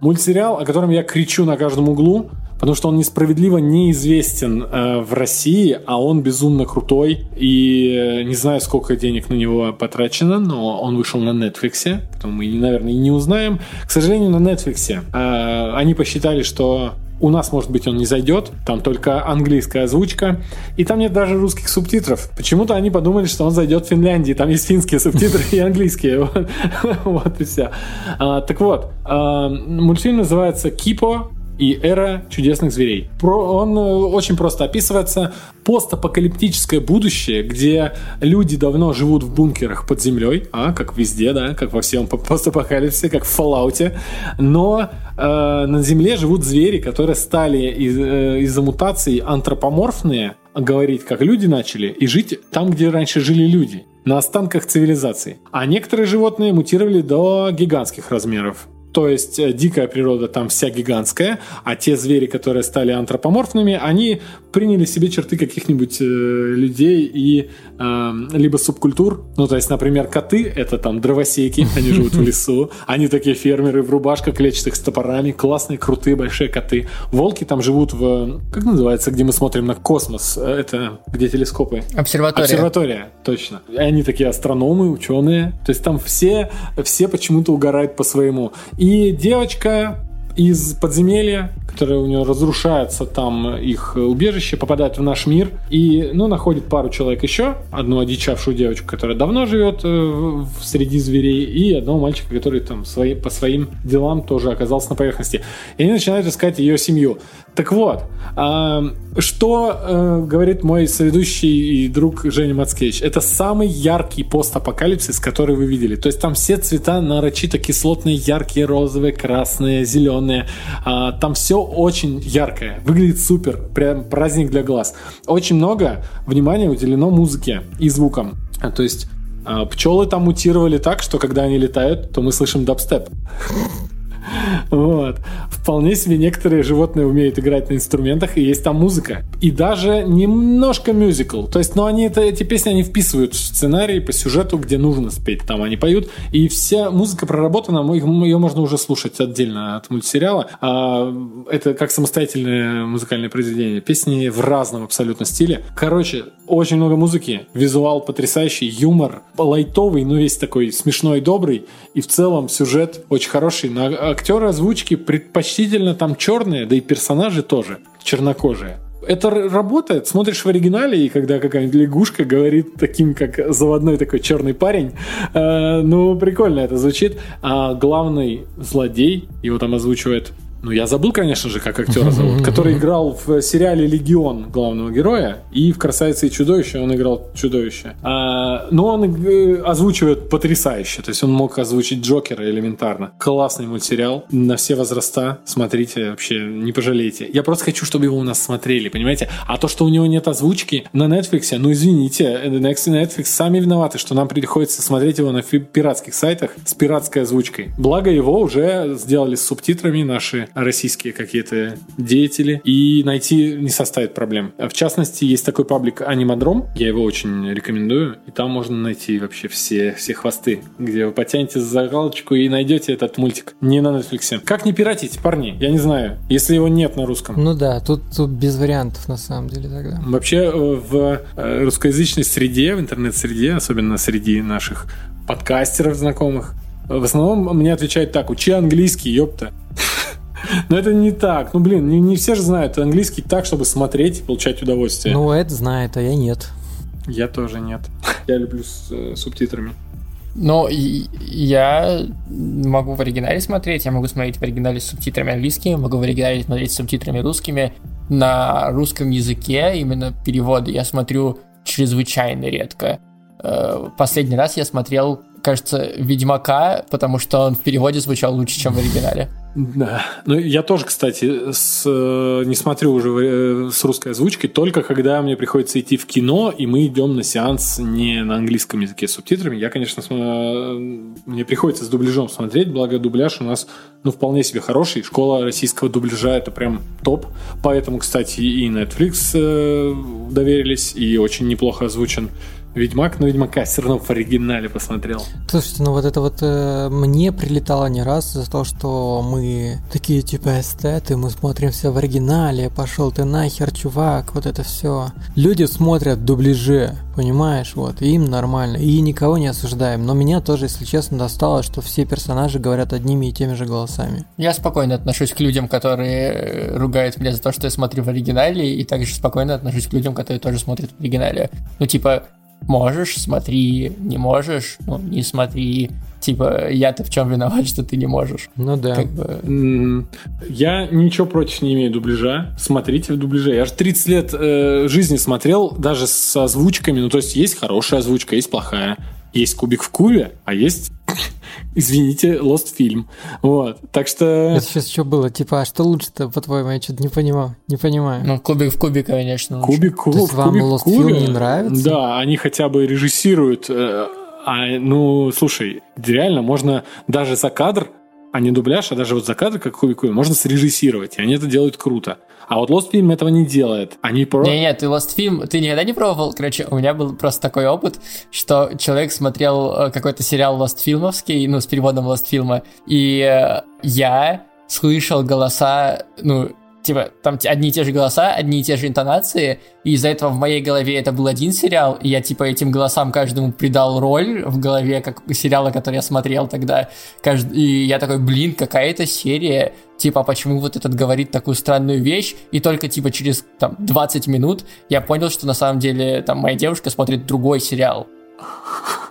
мультсериал, о котором я кричу на каждом углу, потому что он несправедливо неизвестен э, в России, а он безумно крутой, и э, не знаю, сколько денег на него потрачено, но он вышел на Netflix, поэтому мы, наверное, и не узнаем. К сожалению, на Netflix э, они посчитали, что у нас, может быть, он не зайдет, там только английская озвучка, и там нет даже русских субтитров. Почему-то они подумали, что он зайдет в Финляндии, там есть финские субтитры и английские. Вот, и все. А, Так вот, а, мультфильм называется «Кипо», и «Эра чудесных зверей». Про, он э, очень просто описывается постапокалиптическое будущее, где люди давно живут в бункерах под землей, а, как везде, да, как во всем по- постапокалипсисе, как в Fallout, но э, на земле живут звери, которые стали из- э, из-за мутаций антропоморфные, говорить, как люди начали, и жить там, где раньше жили люди, на останках цивилизации. А некоторые животные мутировали до гигантских размеров. То есть э, дикая природа там вся гигантская, а те звери, которые стали антропоморфными, они приняли себе черты каких-нибудь э, людей и э, либо субкультур. Ну, то есть, например, коты — это там дровосеки, они живут в лесу. Они такие фермеры в рубашках клетчатых с топорами, классные, крутые, большие коты. Волки там живут в... Как называется, где мы смотрим на космос? Э, Это где телескопы? Обсерватория. Обсерватория, точно. И они такие астрономы, ученые. То есть там все, все почему-то угорают по-своему. И девочка из подземелья, которое у него разрушается, там их убежище, попадает в наш мир и, ну, находит пару человек еще, одну одичавшую девочку, которая давно живет э, в- среди зверей, и одного мальчика, который там свои, по своим делам тоже оказался на поверхности. И они начинают искать ее семью. Так вот, а, что э, говорит мой соведущий и друг Женя Мацкевич? Это самый яркий постапокалипсис, который вы видели. То есть там все цвета нарочито кислотные, яркие, розовые, красные, зеленые. А, там все очень яркое. Выглядит супер. Прям праздник для глаз. Очень много внимания уделено музыке и звукам. А, То есть а, пчелы там мутировали так, что когда они летают, то мы слышим дабстеп. Вот. Вполне себе некоторые животные умеют играть на инструментах, и есть там музыка. И даже немножко мюзикл. То есть, ну, они это, эти песни, они вписывают в сценарий по сюжету, где нужно спеть. Там они поют. И вся музыка проработана, ее можно уже слушать отдельно от мультсериала. А, это как самостоятельное музыкальное произведение. Песни в разном абсолютно стиле. Короче, очень много музыки, визуал потрясающий, юмор лайтовый, но весь такой смешной, добрый. И в целом сюжет очень хороший. Но актеры озвучки предпочтительно там черные, да и персонажи тоже чернокожие. Это работает, смотришь в оригинале, и когда какая-нибудь лягушка говорит таким, как заводной такой черный парень, э, ну, прикольно это звучит. А главный злодей, его там озвучивает ну, я забыл, конечно же, как актера зовут, который играл в сериале «Легион» главного героя, и в «Красавице и чудовище» он играл чудовище. А, но он э, озвучивает потрясающе, то есть он мог озвучить Джокера элементарно. Классный мультсериал, на все возраста, смотрите, вообще не пожалеете. Я просто хочу, чтобы его у нас смотрели, понимаете? А то, что у него нет озвучки на Netflix, ну извините, Next Netflix сами виноваты, что нам приходится смотреть его на пиратских сайтах с пиратской озвучкой. Благо его уже сделали с субтитрами наши российские какие-то деятели, и найти не составит проблем. В частности, есть такой паблик Анимадром, я его очень рекомендую, и там можно найти вообще все, все хвосты, где вы потянете за галочку и найдете этот мультик. Не на Netflix. Как не пиратить, парни? Я не знаю, если его нет на русском. Ну да, тут, тут без вариантов на самом деле тогда. Вообще э, в э, русскоязычной среде, в интернет-среде, особенно среди наших подкастеров знакомых, в основном мне отвечают так, учи английский, ёпта. Но это не так. Ну, блин, не, не все же знают английский так, чтобы смотреть и получать удовольствие. Ну, Эд знает, а я нет. Я тоже нет. Я люблю с э, субтитрами. Но я могу в оригинале смотреть, я могу смотреть в оригинале с субтитрами английскими, могу в оригинале смотреть с субтитрами русскими. На русском языке именно переводы я смотрю чрезвычайно редко. Э, Последний раз я смотрел, кажется, Ведьмака, потому что он в переводе звучал лучше, чем в оригинале. Да. Ну, я тоже, кстати, с, э, не смотрю уже э, с русской озвучкой, только когда мне приходится идти в кино, и мы идем на сеанс не на английском языке с субтитрами. Я, конечно, см- э, мне приходится с дубляжом смотреть, благо дубляж у нас, ну, вполне себе хороший. Школа российского дубляжа – это прям топ. Поэтому, кстати, и Netflix доверились, и очень неплохо озвучен Ведьмак, но Ведьмака все равно в оригинале посмотрел. Слушайте, ну вот это вот э, мне прилетало не раз за то, что мы такие типа эстеты, мы смотрим все в оригинале, пошел ты нахер, чувак, вот это все. Люди смотрят в дубляже, понимаешь, вот, и им нормально, и никого не осуждаем. Но меня тоже, если честно, достало, что все персонажи говорят одними и теми же голосами. Я спокойно отношусь к людям, которые э, ругают меня за то, что я смотрю в оригинале, и также спокойно отношусь к людям, которые тоже смотрят в оригинале. Ну, типа, можешь, смотри, не можешь, ну, не смотри. Типа, я-то в чем виноват, что ты не можешь? Ну да. Как бы... Я ничего против не имею дубляжа. Смотрите в дубляже. Я же 30 лет э, жизни смотрел даже с озвучками. Ну, то есть есть хорошая озвучка, есть плохая. Есть кубик в кубе, а есть, извините, Lost фильм. Вот. Так что... Это сейчас что было? Типа, а что лучше-то, по-твоему? Я что-то не понимал, не понимаю. Ну, кубик в кубе, конечно. лучше. Кубик, куб, То есть вам кубик Lost кубе, Film не нравится? Да, они хотя бы режиссируют. э, А, ну, слушай, реально можно даже за кадр, а не дубляж, а даже вот за кадр, как кубе, можно срежиссировать. И они это делают круто. А вот Lost Film этого не делает. Они про... Не-не, ты Lost Film, ты никогда не пробовал? Короче, у меня был просто такой опыт, что человек смотрел э, какой-то сериал Lost Фильмовский, ну, с переводом Lost Фильма, и э, я слышал голоса, ну, типа, там одни и те же голоса, одни и те же интонации, и из-за этого в моей голове это был один сериал, и я, типа, этим голосам каждому придал роль в голове, как сериала, который я смотрел тогда. Кажд... И я такой, блин, какая-то серия, типа, почему вот этот говорит такую странную вещь, и только, типа, через, там, 20 минут я понял, что на самом деле, там, моя девушка смотрит другой сериал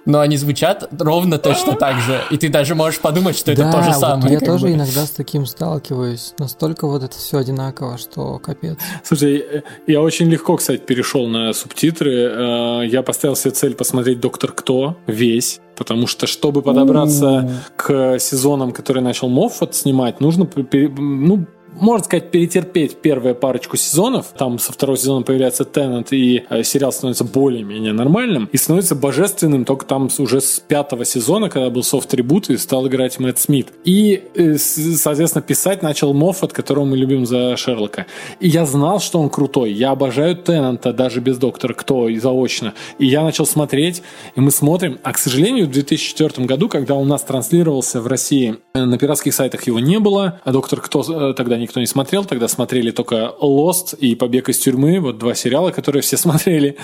но они звучат ровно точно так же, и ты даже можешь подумать, что да, это то же самое. Вот я тоже бы. иногда с таким сталкиваюсь. Настолько вот это все одинаково, что капец. Слушай, я очень легко, кстати, перешел на субтитры. Э, я поставил себе цель посмотреть Доктор Кто весь. Потому что, чтобы подобраться mm. к сезонам, которые начал Моффат снимать, нужно ну, можно сказать, перетерпеть первую парочку сезонов. Там со второго сезона появляется Теннет, и э, сериал становится более-менее нормальным. И становится божественным только там уже с пятого сезона, когда был софт-трибут, и стал играть Мэтт Смит. И, э, соответственно, писать начал Моффат, которого мы любим за Шерлока. И я знал, что он крутой. Я обожаю Теннанта даже без Доктора Кто и заочно. И я начал смотреть, и мы смотрим. А, к сожалению, в 2004 году, когда у нас транслировался в России э, на пиратских сайтах его не было, а Доктор Кто тогда не никто не смотрел, тогда смотрели только Lost и Побег из тюрьмы, вот два сериала, которые все смотрели.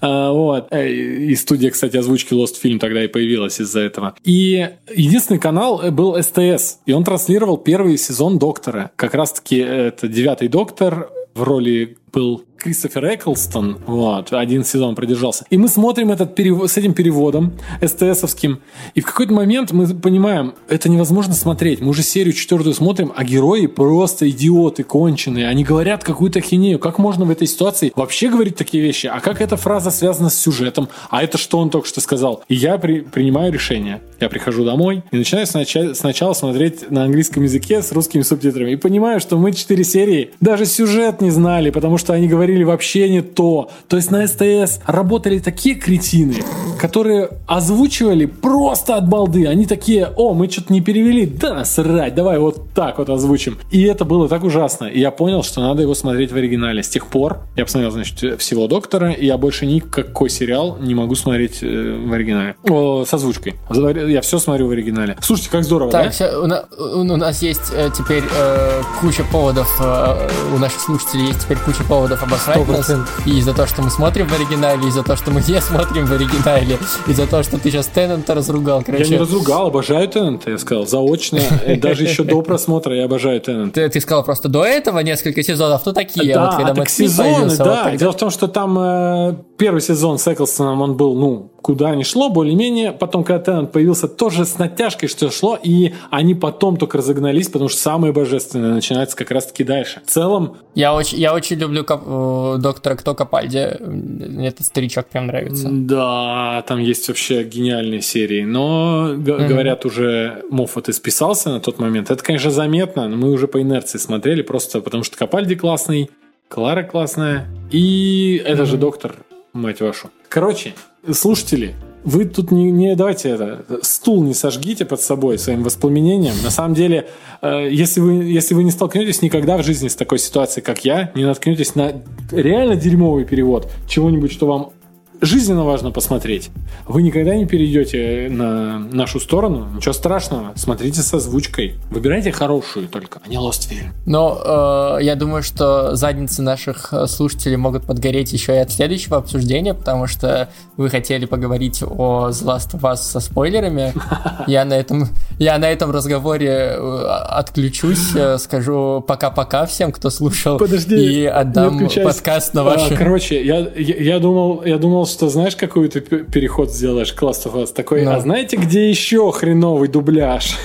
А, вот. Э, и студия, кстати, озвучки Lost фильм тогда и появилась из-за этого. И единственный канал был СТС, и он транслировал первый сезон Доктора. Как раз-таки это девятый Доктор в роли был Кристофер Эклстон, вот, один сезон продержался. И мы смотрим этот перевод, с этим переводом СТСовским, и в какой-то момент мы понимаем, это невозможно смотреть. Мы уже серию четвертую смотрим, а герои просто идиоты, конченые. Они говорят какую-то хинею. Как можно в этой ситуации вообще говорить такие вещи? А как эта фраза связана с сюжетом? А это что он только что сказал? И я при, принимаю решение. Я прихожу домой и начинаю сначала, сначала смотреть на английском языке с русскими субтитрами. И понимаю, что мы четыре серии даже сюжет не знали, потому что они говорили вообще не то. То есть на СТС работали такие кретины, которые озвучивали просто от балды. Они такие, о, мы что-то не перевели, да срать, давай вот так вот озвучим. И это было так ужасно. И я понял, что надо его смотреть в оригинале. С тех пор я посмотрел, значит, всего Доктора, и я больше никакой сериал не могу смотреть э, в оригинале. О, с озвучкой. Я все смотрю в оригинале. Слушайте, как здорово, так, да? Все, у, на, у нас есть э, теперь э, куча поводов, э, у наших слушателей есть теперь куча поводов обосрать нас. И за то, что мы смотрим в оригинале, и за то, что мы не смотрим в оригинале, и за то, что ты сейчас Теннанта разругал. Короче. Я не разругал, обожаю Теннанта, я сказал, заочно. Даже еще до просмотра я обожаю Теннанта. Ты, ты сказал просто до этого несколько сезонов, ну такие. Да, вот, когда а так сезоны, да. Вот Дело в том, что там э, первый сезон с Эклстоном, он был, ну, куда ни шло, более-менее. Потом, когда Теннант появился, тоже с натяжкой, что шло, и они потом только разогнались, потому что самое божественное начинается как раз-таки дальше. В целом... Я очень, я очень люблю Кап, э, доктора Кто Капальди. Мне этот старичок прям нравится. Да, там есть вообще гениальные серии. Но, mm-hmm. говорят, уже Моффат исписался на тот момент. Это, конечно, заметно, но мы уже по инерции смотрели, просто потому что Капальди классный, Клара классная, и это mm-hmm. же доктор, мать вашу. Короче, слушатели, вы тут не, не давайте это, стул не сожгите под собой своим воспламенением. На самом деле, э, если, вы, если вы не столкнетесь никогда в жизни с такой ситуацией, как я, не наткнетесь на реально дерьмовый перевод чего-нибудь, что вам жизненно важно посмотреть. Вы никогда не перейдете на нашу сторону. Ничего страшного. Смотрите с озвучкой. Выбирайте хорошую только, а не Lost Film. Но э, я думаю, что задницы наших слушателей могут подгореть еще и от следующего обсуждения, потому что вы хотели поговорить о The Last of Us со спойлерами. Я на этом, я на этом разговоре э, отключусь, э, скажу пока-пока всем, кто слушал. Подожди, и отдам подкаст на ваши... А, короче, я, я, я думал, я думал, что знаешь, какой ты переход сделаешь Last of Us? Такой, no. а знаете, где еще хреновый дубляж?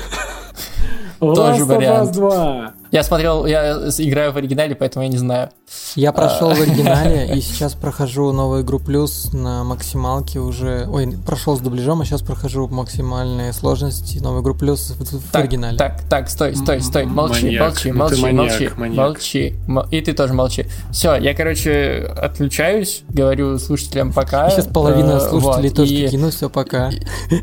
Тоже вариант. 2. Я смотрел, я играю в оригинале, поэтому я не знаю. Я прошел в а. оригинале и сейчас прохожу новую игру плюс на максималке уже. Ой, прошел с дубляжом, а сейчас прохожу максимальные сложности новую игру плюс в, оригинале. Так, так, стой, стой, стой, молчи, молчи, молчи, маньяк, молчи, маньяк. молчи, и ты тоже молчи. Все, я, короче, отключаюсь, говорю слушателям пока. Сейчас половина э, слушателей тоже и... такие, ну все, пока.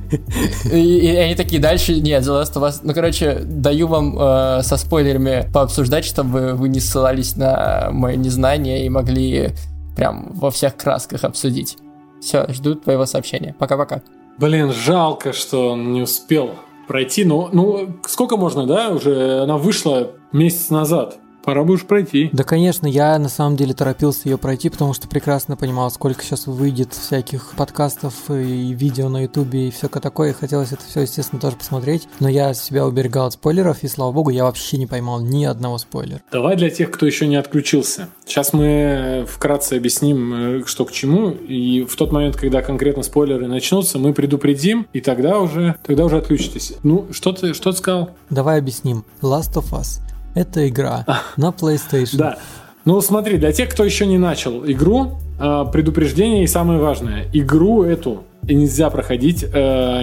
И, они такие дальше, нет, The Last of Us, ну, короче, даю вам э, со спойлерами пообсуждать, чтобы вы не ссылались на мое незнание и могли прям во всех красках обсудить. Все, жду твоего сообщения. Пока-пока. Блин, жалко, что он не успел пройти. Ну, ну, сколько можно, да? Уже она вышла месяц назад пора бы уж пройти. Да, конечно, я на самом деле торопился ее пройти, потому что прекрасно понимал, сколько сейчас выйдет всяких подкастов и видео на ютубе и все такое. И хотелось это все, естественно, тоже посмотреть. Но я себя уберегал от спойлеров, и слава богу, я вообще не поймал ни одного спойлера. Давай для тех, кто еще не отключился. Сейчас мы вкратце объясним, э, что к чему. И в тот момент, когда конкретно спойлеры начнутся, мы предупредим, и тогда уже, тогда уже отключитесь. Ну, что ты, что ты сказал? Давай объясним. Last of Us – это игра на PlayStation. Да. Ну, смотри, для тех, кто еще не начал игру, э, предупреждение и самое важное. Игру эту и нельзя проходить, э,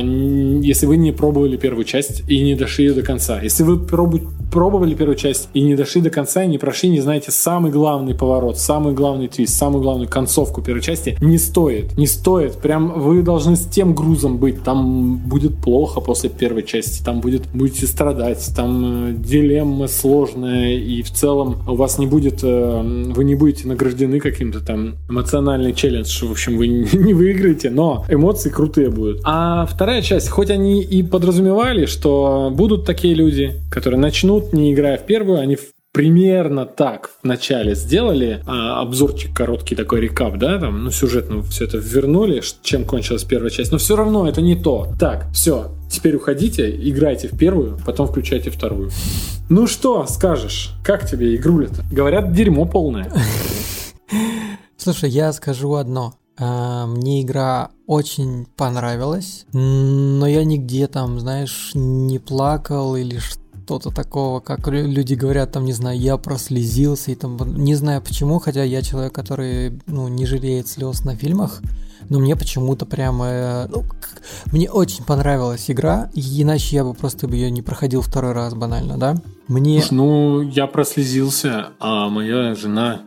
если вы не пробовали первую часть и не дошли до конца. Если вы пробовали первую часть и не дошли до конца, и не прошли, не знаете самый главный поворот, самый главный твист, самую главную концовку первой части, не стоит. Не стоит. Прям вы должны с тем грузом быть. Там будет плохо после первой части, там будет, будете страдать, там э, дилемма сложная, и в целом у вас не будет, э, вы не будете награждены каким-то там эмоциональный челлендж, в общем, вы не выиграете, но эмоции крутые будут. А вторая часть, хоть они и подразумевали, что будут такие люди, которые начнут, не играя в первую, они примерно так в начале сделали а, обзорчик короткий такой рекап, да, там, ну, сюжетно все это вернули, чем кончилась первая часть, но все равно это не то. Так, все, теперь уходите, играйте в первую, потом включайте вторую. Ну что скажешь, как тебе игруля-то? Говорят, дерьмо полное. Слушай, я скажу одно. А, Мне игра очень понравилась, но я нигде там, знаешь, не плакал или что-то такого, как лю- люди говорят, там, не знаю, я прослезился, и там, не знаю почему, хотя я человек, который, ну, не жалеет слез на фильмах, но мне почему-то прям, э, ну, мне очень понравилась игра, иначе я бы просто бы ее не проходил второй раз банально, да? Мне... Ну, я прослезился, а моя жена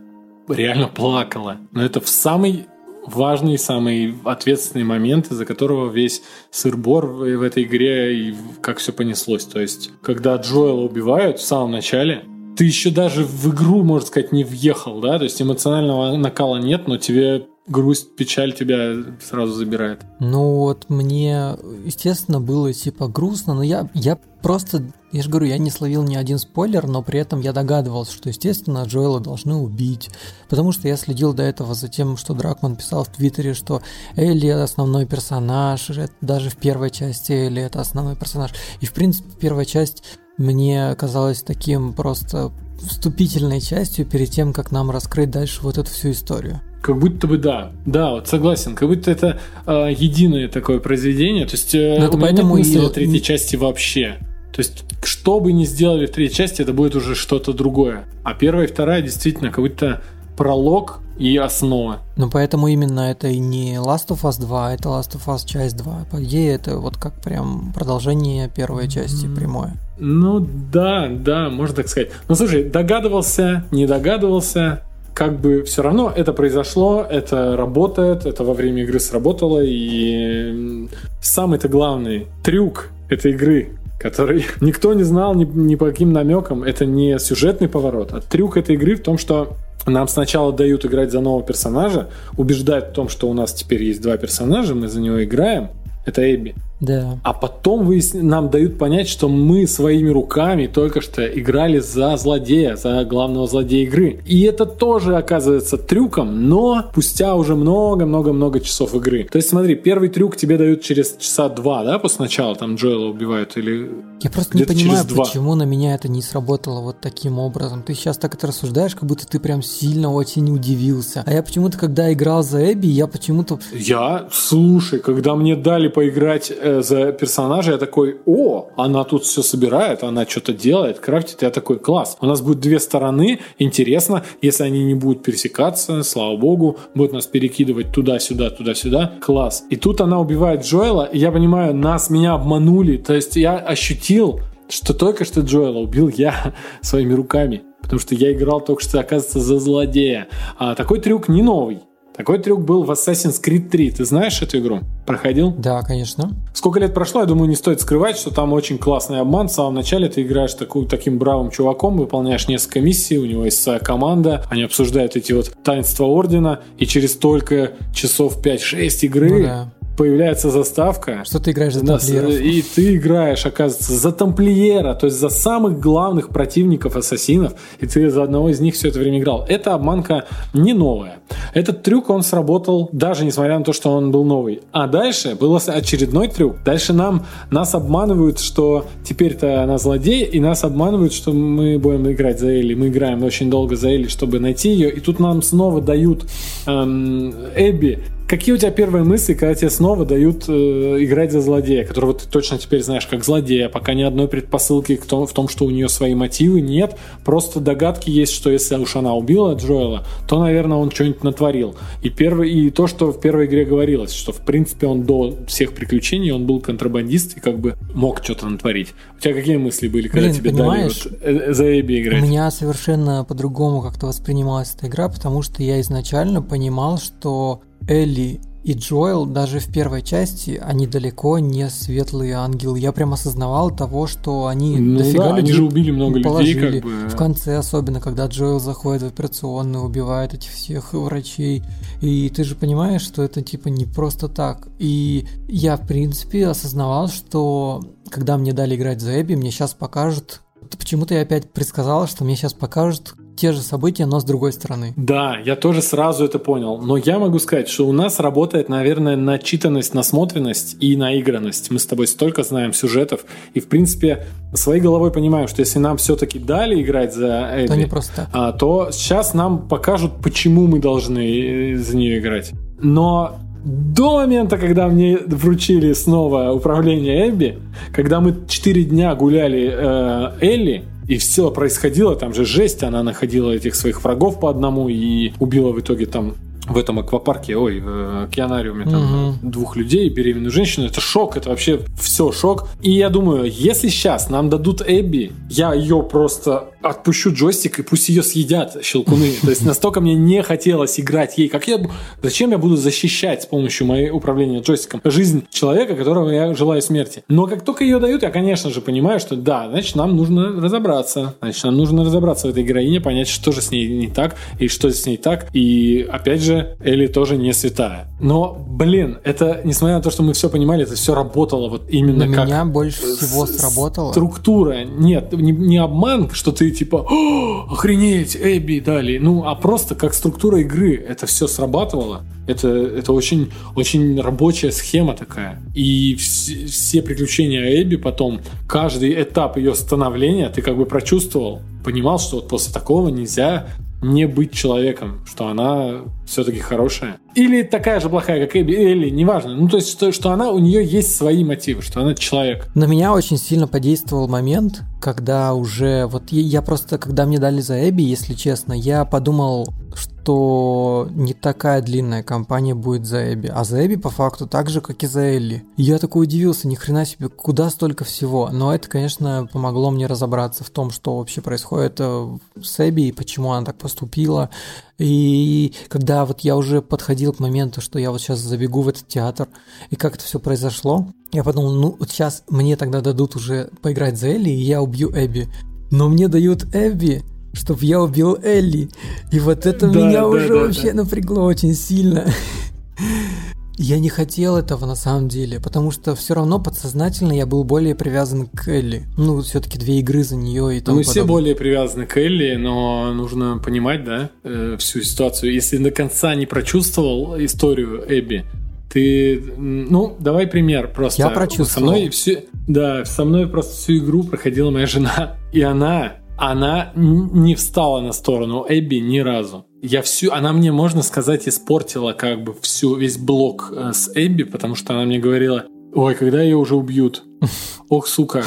реально плакала. Но это в самый важный, самый ответственный момент, из-за которого весь сыр-бор в, этой игре и как все понеслось. То есть, когда Джоэла убивают в самом начале, ты еще даже в игру, можно сказать, не въехал, да? То есть эмоционального накала нет, но тебе грусть, печаль тебя сразу забирает. Ну вот мне, естественно, было типа грустно, но я, я просто, я же говорю, я не словил ни один спойлер, но при этом я догадывался, что, естественно, Джоэла должны убить, потому что я следил до этого за тем, что Дракман писал в Твиттере, что Элли основной персонаж, даже в первой части Элли это основной персонаж, и в принципе первая часть мне казалась таким просто вступительной частью перед тем, как нам раскрыть дальше вот эту всю историю. Как будто бы да, да, вот согласен, как будто это э, единое такое произведение, то есть э, это у меня нет мысли и- о третьей части вообще. То есть, что бы ни сделали в третьей части, это будет уже что-то другое. А первая и вторая действительно как будто пролог и основа. Ну, поэтому именно это и не Last of Us 2, это Last of Us часть 2. По идее, это вот как прям продолжение первой части прямое. Ну да, да, можно так сказать. Ну слушай, догадывался, не догадывался, как бы все равно это произошло, это работает, это во время игры сработало, и самый-то главный трюк этой игры, который никто не знал ни, ни по каким намекам, это не сюжетный поворот, а трюк этой игры в том, что нам сначала дают играть за нового персонажа, убеждают в том, что у нас теперь есть два персонажа, мы за него играем, это Эбби. Да. А потом выясни- нам дают понять, что мы своими руками только что играли за злодея, за главного злодея игры. И это тоже оказывается трюком, но спустя уже много-много-много часов игры. То есть смотри, первый трюк тебе дают через часа два, да, после начала там Джоэла убивают или Я просто не понимаю, почему на меня это не сработало вот таким образом. Ты сейчас так это рассуждаешь, как будто ты прям сильно очень удивился. А я почему-то, когда играл за Эбби, я почему-то... Я, слушай, когда мне дали поиграть за персонажа, я такой, о, она тут все собирает, она что-то делает, крафтит, я такой, класс. У нас будет две стороны, интересно, если они не будут пересекаться, слава богу, будут нас перекидывать туда-сюда, туда-сюда, класс. И тут она убивает Джоэла, и я понимаю, нас, меня обманули, то есть я ощутил, что только что Джоэла убил я своими руками. Потому что я играл только что, оказывается, за злодея. А такой трюк не новый. Такой трюк был в Assassin's Creed 3. Ты знаешь эту игру? Проходил? Да, конечно. Сколько лет прошло, я думаю, не стоит скрывать, что там очень классный обман. В самом начале ты играешь такую, таким бравым чуваком, выполняешь несколько миссий, у него есть своя команда, они обсуждают эти вот таинства Ордена, и через только часов 5-6 игры Ну да. Появляется заставка. Что ты играешь за Нас- тамплиеров. И ты играешь, оказывается, за тамплиера, то есть за самых главных противников ассасинов, и ты за одного из них все это время играл. Эта обманка не новая. Этот трюк, он сработал, даже несмотря на то, что он был новый. А дальше был очередной трюк. Дальше нам, нас обманывают, что теперь-то она злодей, и нас обманывают, что мы будем играть за Элли. Мы играем очень долго за Элли, чтобы найти ее, и тут нам снова дают эм, Эбби. Какие у тебя первые мысли, когда тебе снова дают э, играть за злодея, которого ты точно теперь знаешь как злодея, пока ни одной предпосылки к том- в том, что у нее свои мотивы нет, просто догадки есть, что если уж она убила Джоэла, то, наверное, он что-нибудь натворил. И, первый, и то, что в первой игре говорилось, что, в принципе, он до всех приключений, он был контрабандист и как бы мог что-то натворить. У тебя какие мысли были, когда Блин, тебе понимаешь, дали вот, э, за Эбби играть? У меня совершенно по-другому как-то воспринималась эта игра, потому что я изначально понимал, что Элли и Джоэл даже в первой части, они далеко не светлые ангелы. Я прям осознавал того, что они Ну дофига да, они людей же убили много людей, положили. как бы. В конце особенно, когда Джоэл заходит в операционную, убивает этих всех врачей. И ты же понимаешь, что это типа не просто так. И я, в принципе, осознавал, что когда мне дали играть за Эбби, мне сейчас покажут... Почему-то я опять предсказал, что мне сейчас покажут те же события, но с другой стороны. Да, я тоже сразу это понял. Но я могу сказать, что у нас работает, наверное, начитанность, насмотренность и наигранность. Мы с тобой столько знаем сюжетов. И, в принципе, своей головой понимаем, что если нам все-таки дали играть за Эбби, То не просто а, то сейчас нам покажут, почему мы должны э, за нее играть. Но до момента, когда мне вручили снова управление Эбби, когда мы 4 дня гуляли э, Элли, и все происходило, там же жесть, она находила этих своих врагов по одному и убила в итоге там в этом аквапарке, ой, в океанариуме там Мгм. двух людей, беременную женщину, это шок, это вообще все шок. И я думаю, если сейчас нам дадут Эбби, я ее просто отпущу джойстик и пусть ее съедят щелкуны. То есть настолько мне не хотелось играть ей, как я, зачем я буду защищать с помощью моей управления джойстиком жизнь человека, которого я желаю смерти. Но как только ее дают, я, конечно же, понимаю, что да, значит, нам нужно разобраться. Значит, нам нужно разобраться в этой героине, понять, что же с ней не так и что с ней так. И опять же, Элли тоже не святая. Но, блин, это, несмотря на то, что мы все понимали, это все работало вот именно На как меня больше всего сработало. структура. Нет, не, не обман, что ты типа «О, охренеть, Эбби дали. Ну, а просто как структура игры это все срабатывало. Это, это очень, очень рабочая схема такая. И вс- все приключения Эбби потом, каждый этап ее становления ты как бы прочувствовал. Понимал, что вот после такого нельзя не быть человеком, что она все-таки хорошая. Или такая же плохая, как Эбби, Элли, неважно. Ну, то есть, что, что она, у нее есть свои мотивы, что она человек. На меня очень сильно подействовал момент, когда уже вот я, просто, когда мне дали за Эбби, если честно, я подумал, что не такая длинная кампания будет за Эбби, а за Эбби по факту так же, как и за Элли. Я такой удивился, ни хрена себе, куда столько всего. Но это, конечно, помогло мне разобраться в том, что вообще происходит э, с Эбби и почему она так поступила. И когда вот я уже подходил к моменту, что я вот сейчас забегу в этот театр, и как это все произошло, я подумал, ну вот сейчас мне тогда дадут уже поиграть за Элли, и я убью Эбби. Но мне дают Эбби, чтобы я убил Элли. И вот это Да, меня да, уже да, вообще да. напрягло очень сильно. Я не хотел этого на самом деле, потому что все равно подсознательно я был более привязан к Элли. Ну, все-таки две игры за нее и тому Мы все более привязаны к Элли, но нужно понимать, да, э, всю ситуацию. Если до конца не прочувствовал историю Эбби, ты, ну, давай пример просто. Я прочувствовал. Со мной всю, да, со мной просто всю игру проходила моя жена, и она, она не встала на сторону Эбби ни разу. Я всю, она мне, можно сказать, испортила как бы всю, весь блок э, с Эбби, потому что она мне говорила, ой, когда ее уже убьют? Ох, сука,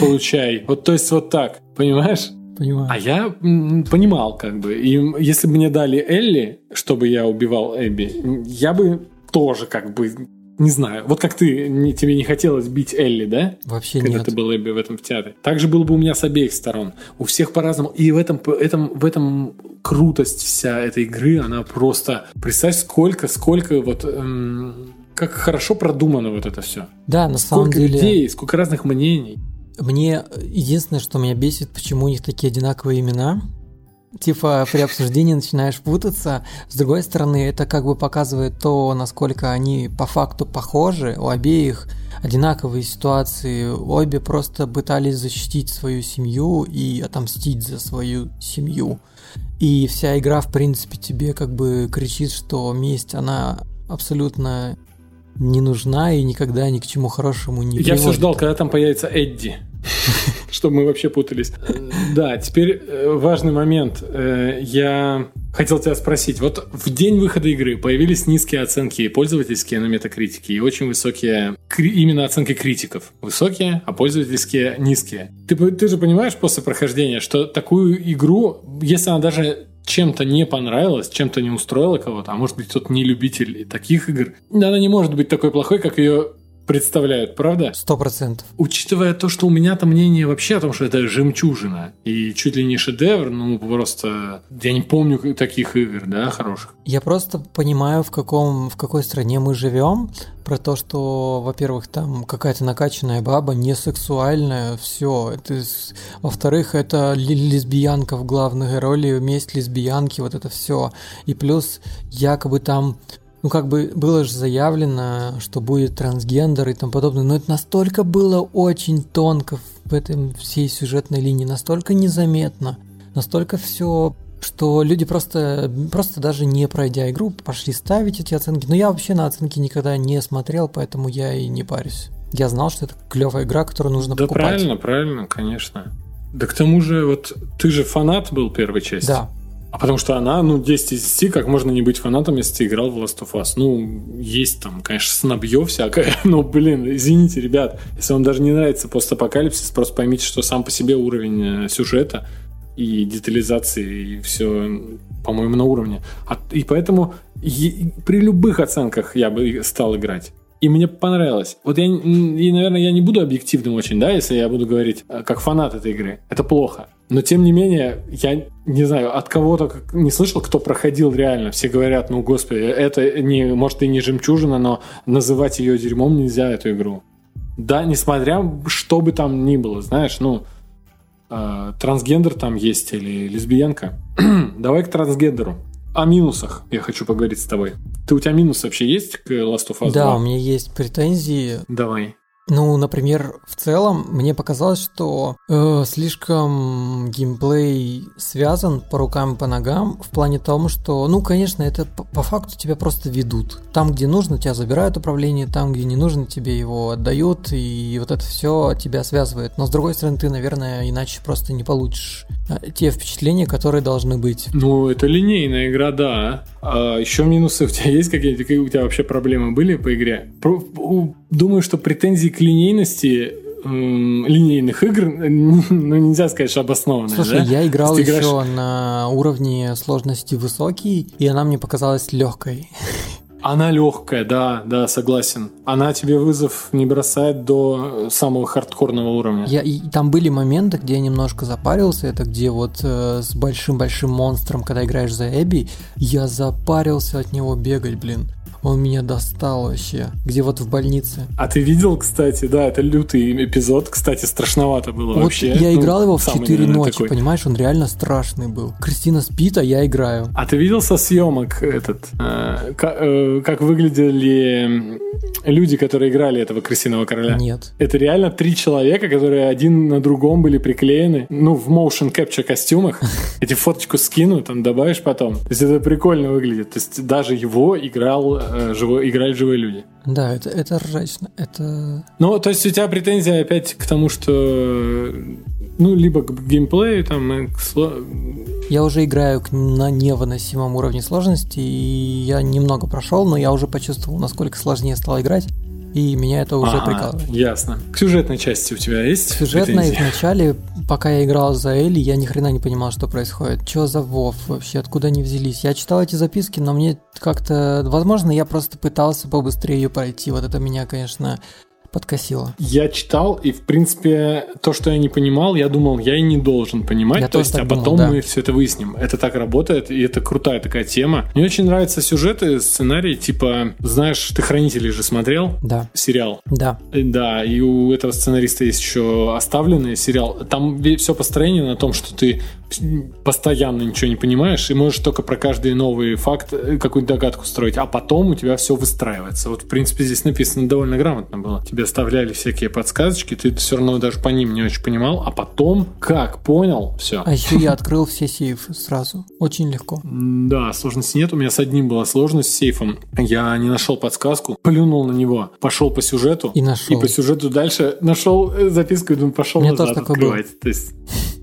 получай. Вот то есть вот так, понимаешь? Понимаю. А я понимал, как бы. И если бы мне дали Элли, чтобы я убивал Эбби, я бы тоже как бы не знаю. Вот как ты, не- тебе не хотелось бить Элли, да? Вообще Когда нет. ты был Эбби в этом театре. Так же было бы у меня с обеих сторон. У всех по-разному. И в этом, этом, в этом крутость вся этой игры, она просто... Представь, сколько, сколько вот... эм, как хорошо продумано вот это все. Да, на самом Сколько деле. людей, сколько разных мнений. Мне единственное, что меня бесит, почему у них такие одинаковые имена. Типа при обсуждении начинаешь путаться. С другой стороны, это как бы показывает то, насколько они по факту похожи. У обеих одинаковые ситуации. Обе просто пытались защитить свою семью и отомстить за свою семью. И вся игра, в принципе, тебе как бы кричит, что месть, она абсолютно не нужна и никогда ни к чему хорошему не Я приводит. все ждал, когда там появится Эдди. Чтобы мы вообще путались. Да, теперь э, важный момент. Э, Я хотел тебя спросить. Вот в день выхода игры появились низкие оценки пользовательские на метакритике и очень высокие именно оценки критиков. Высокие, а пользовательские низкие. Ты, ты же понимаешь после прохождения, что такую игру, если она даже чем-то не понравилась, чем-то не устроила кого-то, а может быть кто-то не любитель таких игр, она не может быть такой плохой, как ее представляют, правда? Сто процентов. Учитывая то, что у меня-то мнение вообще о том, что это жемчужина и чуть ли не шедевр, ну просто я не помню таких игр, да, хороших. Я просто понимаю, в, каком, в какой стране мы живем, про то, что, во-первых, там какая-то накачанная баба, не сексуальная, все. Это, во-вторых, это лесбиянка в главной роли, месть лесбиянки, вот это все. И плюс якобы там ну, как бы было же заявлено, что будет трансгендер и тому подобное, но это настолько было очень тонко в этом всей сюжетной линии, настолько незаметно, настолько все, что люди просто, просто даже не пройдя игру, пошли ставить эти оценки. Но я вообще на оценки никогда не смотрел, поэтому я и не парюсь. Я знал, что это клевая игра, которую нужно Да покупать. правильно, правильно, конечно. Да к тому же, вот ты же фанат был первой части. Да. А потому что она, ну, 10 из 10, как можно не быть фанатом, если ты играл в Last of Us? Ну, есть там, конечно, снобье всякое, но, блин, извините, ребят, если вам даже не нравится постапокалипсис, просто поймите, что сам по себе уровень э, сюжета и детализации, и все, по-моему, на уровне. А- и поэтому при любых оценках я бы стал играть. И мне понравилось. Вот я, и, наверное, я не буду объективным очень, да, если я буду говорить э, как фанат этой игры. Это плохо. Но, тем не менее, я не знаю, от кого-то не слышал, кто проходил реально. Все говорят, ну, господи, это не, может и не жемчужина, но называть ее дерьмом нельзя, эту игру. Да, несмотря, что бы там ни было, знаешь, ну, э, трансгендер там есть или лесбиянка. Давай к трансгендеру. О минусах я хочу поговорить с тобой. Ты у тебя минусы вообще есть к Last of Us 2? Да, у меня есть претензии. Давай. Ну, например, в целом мне показалось, что э, слишком геймплей связан по рукам и по ногам в плане том, что, ну, конечно, это по, по факту тебя просто ведут. Там, где нужно, тебя забирают управление, там, где не нужно, тебе его отдают, и вот это все тебя связывает. Но с другой стороны, ты, наверное, иначе просто не получишь э, те впечатления, которые должны быть. Ну, это линейная игра, да. А еще минусы у тебя есть какие-то? Какие у тебя вообще проблемы были по игре? Думаю, что претензии к линейности линейных игр, ну, нельзя сказать, что обоснованные, Слушай, да? я играл есть ты играешь- еще на уровне сложности высокий, и она мне показалась легкой. Она легкая, да, да, согласен. Она тебе вызов не бросает до самого хардкорного уровня. Я, и там были моменты, где я немножко запарился. Это где вот э, с большим-большим монстром, когда играешь за Эбби, я запарился от него бегать, блин. Он меня достал вообще. Где вот в больнице. А ты видел, кстати, да, это лютый эпизод, кстати, страшновато было Вот вообще. я Ну, играл его в самый, 4 наверное, ночи, такой. понимаешь, он реально страшный был. Кристина спит, а я играю. А ты видел со съемок этот, э, ка- э, как выглядели люди, которые играли этого крысиного короля? Нет. Это реально три человека, которые один на другом были приклеены, ну, в motion capture костюмах. Эти фоточку скину, там добавишь потом. То есть это прикольно выглядит. То есть даже его играл, э, живой, играли живые люди. Да, это, это ржачно. Это... Ну, то есть у тебя претензия опять к тому, что ну, либо к геймплею, там, и к сло- Я уже играю к- на невыносимом уровне сложности, и я немного прошел, но я уже почувствовал, насколько сложнее стало играть, и меня это уже Ага, прикалывает. Ясно. К сюжетной части у тебя есть Сюжетно претензии? вначале, пока я играл за Элли, я ни хрена не понимал, что происходит. Чё за Вов вообще, откуда они взялись? Я читал эти записки, но мне как-то... Возможно, я просто пытался побыстрее ее пройти. Вот это меня, конечно, подкосило. Я читал, и, в принципе, то, что я не понимал, я думал, я и не должен понимать. Я то есть, а думал, потом да. мы все это выясним. Это так работает, и это крутая такая тема. Мне очень нравятся сюжеты, сценарии, типа, знаешь, ты «Хранителей» же смотрел? Да. Сериал. Да. Э, Да, и у этого сценариста есть еще оставленный сериал. Там все построение на том, что ты постоянно ничего не понимаешь, и можешь только про каждый новый факт э, какую-то догадку строить, а потом у тебя все выстраивается. Вот, в принципе, здесь написано довольно грамотно было. Тебе оставляли всякие подсказочки, ты все равно даже по ним не очень понимал, а потом, как понял, все. А еще я открыл все сейфы сразу. Очень легко. Да, сложности нет. У меня с одним была сложность с сейфом. Я не нашел подсказку, плюнул на него, пошел по сюжету. И нашел. И по сюжету дальше нашел э, записку и думаю, пошел назад открывать. То есть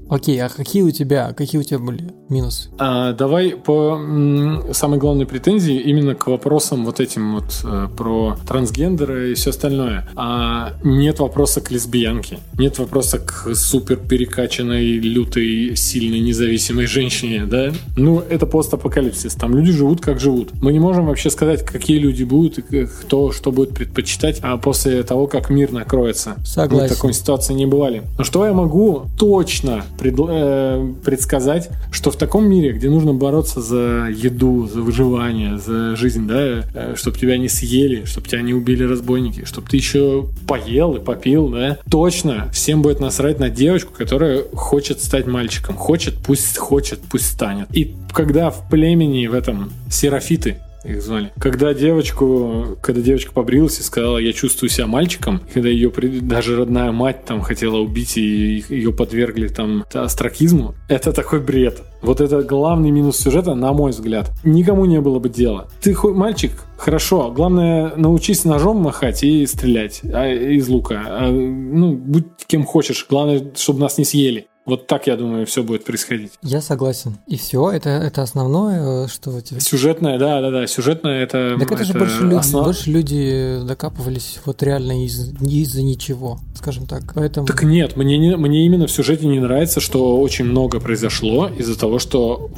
Окей, а какие у тебя, какие у тебя были минусы? А, давай по м, самой главной претензии именно к вопросам вот этим вот э, про трансгендеры и все остальное. А, нет вопроса к лесбиянке, нет вопроса к супер перекачанной, лютой, сильной, независимой женщине, да? Ну, это постапокалипсис, там люди живут как живут. Мы не можем вообще сказать, какие люди будут и кто что будет предпочитать, а после того, как мир накроется. Согласен. Мы в такой ситуации не бывали. Но что я могу точно предл- э, предсказать, что в таком мире, где нужно бороться за еду, за выживание, за жизнь, да, чтобы тебя не съели, чтобы тебя не убили разбойники, чтобы ты еще поел и попил, да, точно всем будет насрать на девочку, которая хочет стать мальчиком. Хочет, пусть хочет, пусть станет. И когда в племени в этом серафиты их звали. Когда девочку, когда девочка побрилась и сказала, я чувствую себя мальчиком, когда ее даже родная мать там хотела убить и ее подвергли там астракизму, это такой бред. Вот это главный минус сюжета, на мой взгляд. Никому не было бы дела. Ты хоть мальчик, хорошо. Главное, научись ножом махать и стрелять а, из лука. А, ну, будь кем хочешь. Главное, чтобы нас не съели. Вот так, я думаю, все будет происходить. Я согласен. И все, это, это основное, э, что у тебя... Сюжетное, да, да, да, сюжетное это. Так это, же это больше люди, основ- больше люди докапывались вот реально из, из-за ничего, скажем так. Поэтому... Так нет, мне, не, мне именно в сюжете не нравится, что очень много произошло из-за того, что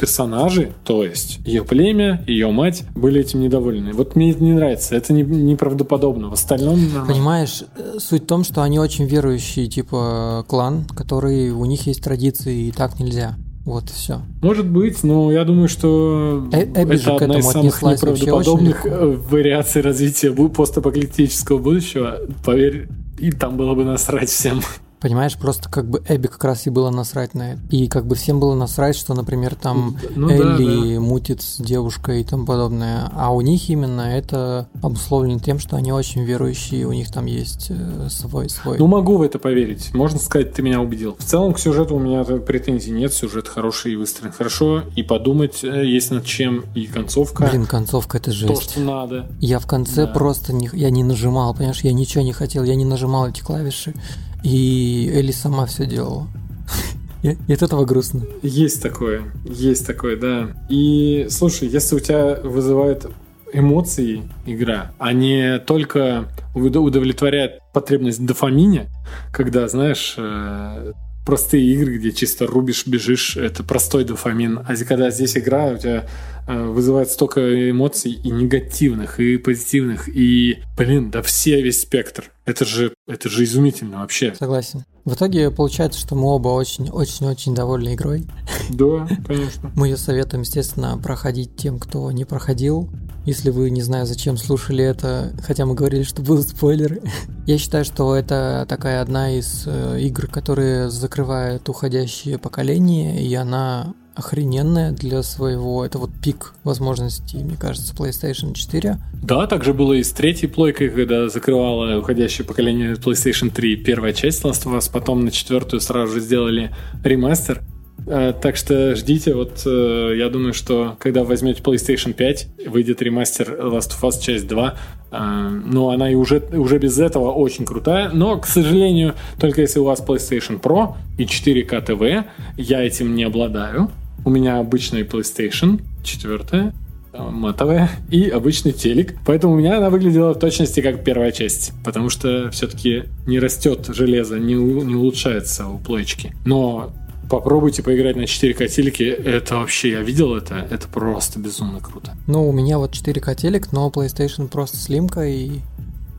персонажи, то есть ее племя, ее мать, были этим недовольны. Вот мне это не нравится, это не, неправдоподобно. В остальном... Понимаешь, э, суть в том, что они очень верующий, типа, клан, который у них есть традиции, и так нельзя. Вот все. Может быть, но я думаю, что Э- Эбби это к одна из самых неправдоподобных э, вариаций развития постапокалиптического будущего. Поверь, и там было бы насрать всем. Понимаешь, просто как бы Эбби как раз и было насрать на это. И как бы всем было насрать, что, например, там Ну да, Элли мутит с девушкой и тому подобное. А у них именно это обусловлено тем, что они очень верующие, у них там есть э, свой свой. Ну, могу в это поверить. Можно сказать, ты меня убедил. В целом, к сюжету у меня претензий нет. Сюжет хороший и выстроен хорошо. И подумать э, есть над чем. И концовка. Блин, концовка это то, жесть. что надо. Я в конце Да. просто не, я не нажимал, понимаешь, я ничего не хотел, я не нажимал эти клавиши, и Элли сама все делала. И от этого грустно. Есть такое. Есть такое, да. И, слушай, если у тебя вызывает эмоции игра, а не только удо- удовлетворяет потребность в дофамине, когда, знаешь, э, простые игры, где чисто рубишь, бежишь, это простой дофамин. А когда здесь игра у тебя э, вызывает столько эмоций и негативных, и позитивных, и, блин, да все, весь спектр. Это же, это же изумительно вообще. Согласен. В итоге получается, что мы оба очень-очень-очень довольны игрой. Да, конечно. Мы ее советуем, естественно, проходить тем, кто не проходил. Если вы, не знаю, зачем слушали это, хотя мы говорили, что будут спойлеры. Я считаю, что это такая одна из э, игр, которые закрывают уходящее поколение, и она охрененная для своего... Это вот пик возможностей, мне кажется, PlayStation 4. Да, также было и с третьей плойкой, когда закрывала уходящее поколение PlayStation 3 первая часть Last of Us, потом на четвертую сразу же сделали ремастер. Э, Так что ждите, вот э, я думаю, что когда возьмете PlayStation 5, выйдет ремастер Last of Us часть 2. Э, Ну, она и уже, уже без этого очень крутая, но, к сожалению, только если у вас PlayStation Pro и 4К TV, я этим не обладаю. У меня обычный PlayStation 4, э, матовая и обычный телек. Поэтому у меня она выглядела в точности как первая часть. Потому что все-таки не растет железо, не, не улучшается у плоечки. Но попробуйте поиграть на 4К телеке. Это вообще, я видел это, это просто безумно круто. Ну, у меня вот 4К телек, но PlayStation просто слимка, и,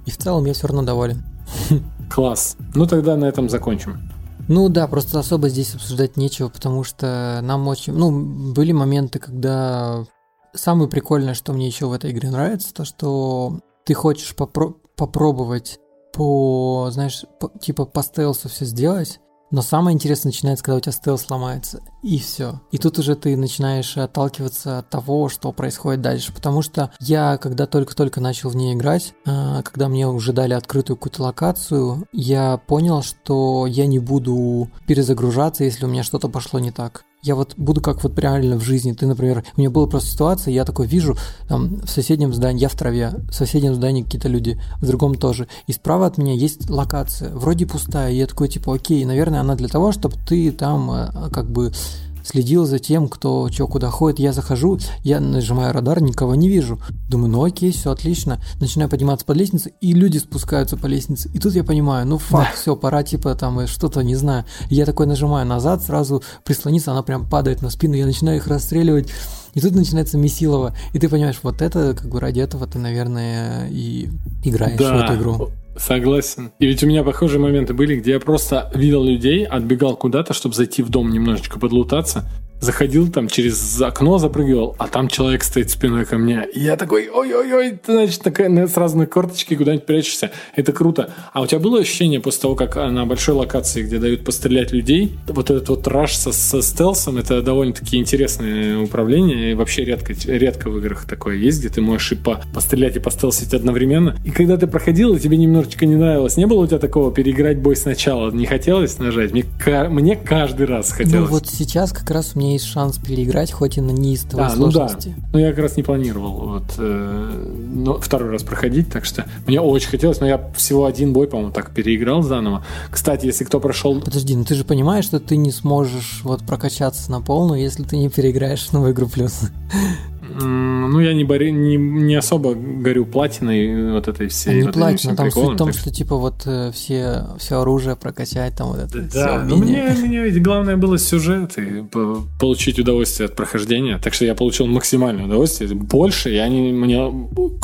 и в целом я все равно доволен. Класс. Ну тогда на этом закончим. Ну да, просто особо здесь обсуждать нечего, потому что нам очень... Ну, были моменты, когда... Самое прикольное, что мне еще в этой игре нравится, то что ты хочешь попро- попробовать по, знаешь, по- типа по стелсу все сделать, Но самое интересное начинается, когда у тебя стелс ломается, и все. И тут уже ты начинаешь отталкиваться от того, что происходит дальше. Потому что я, когда только-только начал в ней играть, а, когда мне уже дали открытую какую-то локацию, я понял, что я не буду перезагружаться, если у меня что-то пошло не так. Я вот буду как вот реально в жизни. Ты, например, у меня была просто ситуация, я такой вижу, там, в соседнем здании, я в траве, в соседнем здании какие-то люди, в другом тоже. И справа от меня есть локация, вроде пустая. И я такой, типа, окей, наверное, она для того, чтобы ты там э, как бы следил за тем, кто что куда ходит. Я захожу, я нажимаю радар, никого не вижу. Думаю, ну окей, все отлично. Начинаю подниматься по лестнице, и люди спускаются по лестнице. И тут я понимаю, ну факт, все, пора типа там э, что-то, не знаю. Я такой нажимаю назад, сразу прислониться, она прям падает на спину, я начинаю их расстреливать. И тут начинается месилово, и ты понимаешь, вот это, как бы ради этого ты, наверное, и играешь Да. в эту игру. Согласен. И ведь у меня похожие моменты были, где я просто видел людей, отбегал куда-то, чтобы зайти в дом немножечко подлутаться, заходил там через окно, запрыгивал, а там человек стоит спиной ко мне. И я такой, ой-ой-ой, ты, значит, такая, сразу на корточки куда-нибудь прячешься. Это круто. А у тебя было ощущение после того, как а, на большой локации, где дают пострелять людей, вот этот вот раш со, со стелсом, это довольно-таки интересное управление, и вообще редко, редко в играх такое есть, где ты можешь и по, пострелять, и постелсить одновременно. И когда ты проходил, и тебе немножечко не нравилось, не было у тебя такого переиграть бой сначала? Не хотелось нажать? Мне, мне каждый раз хотелось. Ну вот сейчас как раз у меня есть шанс переиграть, хоть и на неистовой А, ну да. сложности. Ну, я как раз не планировал вот, э, но второй раз проходить, так что мне очень хотелось, но я всего один бой, по-моему, так переиграл заново. Кстати, если кто прошел... Подожди, ну ты же понимаешь, что ты не сможешь вот прокачаться на полную, если ты не переиграешь новую игру плюс. Ну, я не, борю, не, не особо горю платиной вот этой всей. не вот платина, там суть приколом, в том, так что типа вот э, все, все оружие прокачать, там вот это Да, умения. мне, мне ведь главное было сюжет и получить удовольствие от прохождения. Так что я получил максимальное удовольствие. Больше я не, мне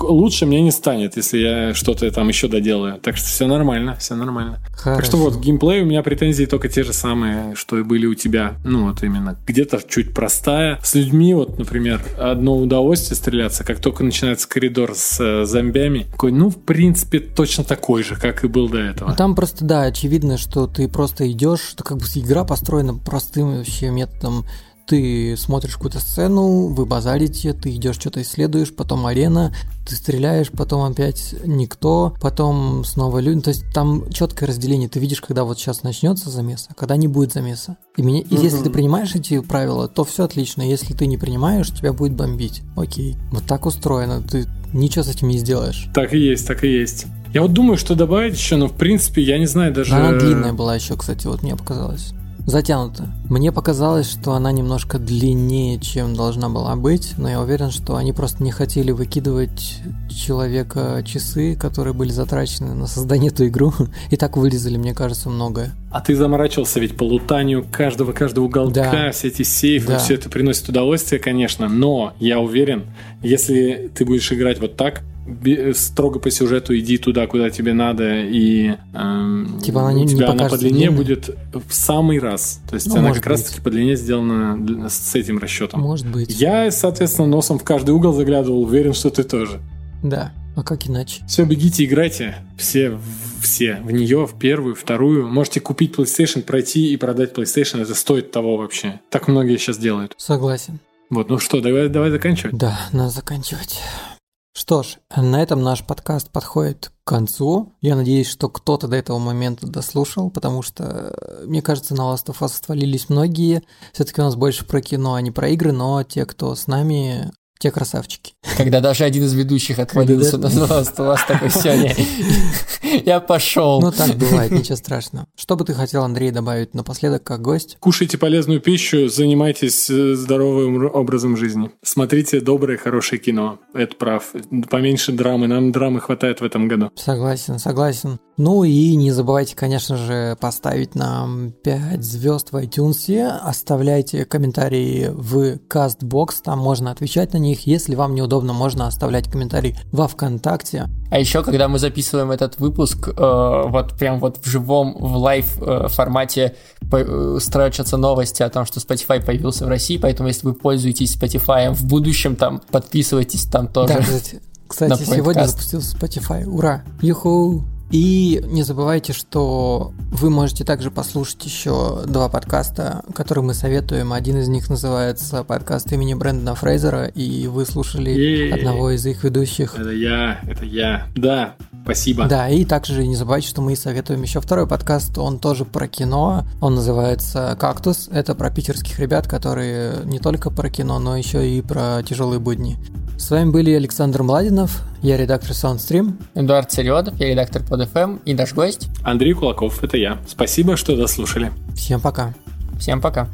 лучше мне не станет, если я что-то там еще доделаю. Так что все нормально, все нормально. Так что вот геймплей у меня претензии только те же самые, что и были у тебя. Ну вот именно где-то чуть простая. С людьми вот, например, одно удовольствие стреляться, как только начинается коридор с э, зомбями. Такой, ну в принципе точно такой же, как и был до этого. Ну, Там просто, да, очевидно, что ты просто идешь, что как бы игра построена простым вообще методом. Ты смотришь какую-то сцену, вы базарите, ты идешь что-то исследуешь, потом арена, ты стреляешь, потом опять никто, потом снова люди. То есть там четкое разделение. Ты видишь, когда вот сейчас начнется замес, а когда не будет замеса. И, меня, и если ты принимаешь эти правила, то все отлично. Если ты не принимаешь, тебя будет бомбить. Окей. Вот так устроено. Ты ничего с этим не сделаешь. Так и есть, так и есть. Я вот думаю, что добавить еще, но в принципе, я не знаю даже... Она длинная была еще, кстати, вот мне показалось. Затянута. Мне показалось, что она немножко длиннее, чем должна была быть, но я уверен, что они просто не хотели выкидывать человека часы, которые были затрачены на создание эту игру, и так вырезали, мне кажется, многое. А ты заморачивался ведь по лутанию каждого, каждого уголка, Да. все эти сейфы, Да. все это приносит удовольствие, конечно, но я уверен, если ты будешь играть вот так, бе- строго по сюжету иди туда, куда тебе надо, и эм, Типа она не- у не тебя она по длине длинной? будет в самый раз. То есть Ну, она как раз быть. таки по длине сделана для- с этим расчетом. Может быть. Я, соответственно, носом в каждый угол заглядывал, уверен, что ты тоже. Да. А как иначе? Все, бегите, играйте. Все, все. В нее, в первую, вторую. Можете купить PlayStation, пройти и продать PlayStation. Это стоит того вообще. Так многие сейчас делают. Согласен. Вот, ну что, давай, давай заканчивать. Да, надо заканчивать. Что ж, на этом наш подкаст подходит к концу. Я надеюсь, что кто-то до этого момента дослушал, потому что, э, мне кажется, на Last of Us отвалились многие. Все-таки у нас больше про кино, а не про игры, но те, кто с нами, те красавчики. Когда даже один из ведущих отвалился на вас, у вас такой сегодня. Я пошел. Ну так бывает, ничего страшного. Что бы ты хотел, Андрей, добавить напоследок как гость? Кушайте полезную пищу, занимайтесь э, здоровым образом жизни. Смотрите доброе, хорошее кино. Это прав. Поменьше драмы. Нам драмы хватает в этом году. Согласен, согласен. Ну и не забывайте, конечно же, поставить нам 5 звезд в iTunes. Оставляйте комментарии в CastBox, там можно отвечать на них. Если вам неудобно, можно оставлять комментарий во ВКонтакте. А еще, когда мы записываем этот выпуск, э, вот прям вот в живом, в live э, формате по- э, строчатся новости о том, что Spotify появился в России, поэтому если вы пользуетесь Spotify в будущем, там подписывайтесь там тоже. Да, кстати, кстати сегодня запустился Spotify. Ура! Юху! И не забывайте, что вы можете также послушать еще два подкаста, которые мы советуем. Один из них называется подкаст имени Брэндона Фрейзера, и вы слушали Е-е-е. одного из их ведущих. Это я, это я. Да, спасибо. Да, и также не забывайте, что мы советуем еще второй подкаст, он тоже про кино, он называется «Кактус», это про питерских ребят, которые не только про кино, но еще и про тяжелые будни. С вами были Александр Младинов, я редактор SoundStream. Эдуард Середов, я редактор под FM и наш гость. Андрей Кулаков, это я. Спасибо, что дослушали. Всем пока. Всем пока.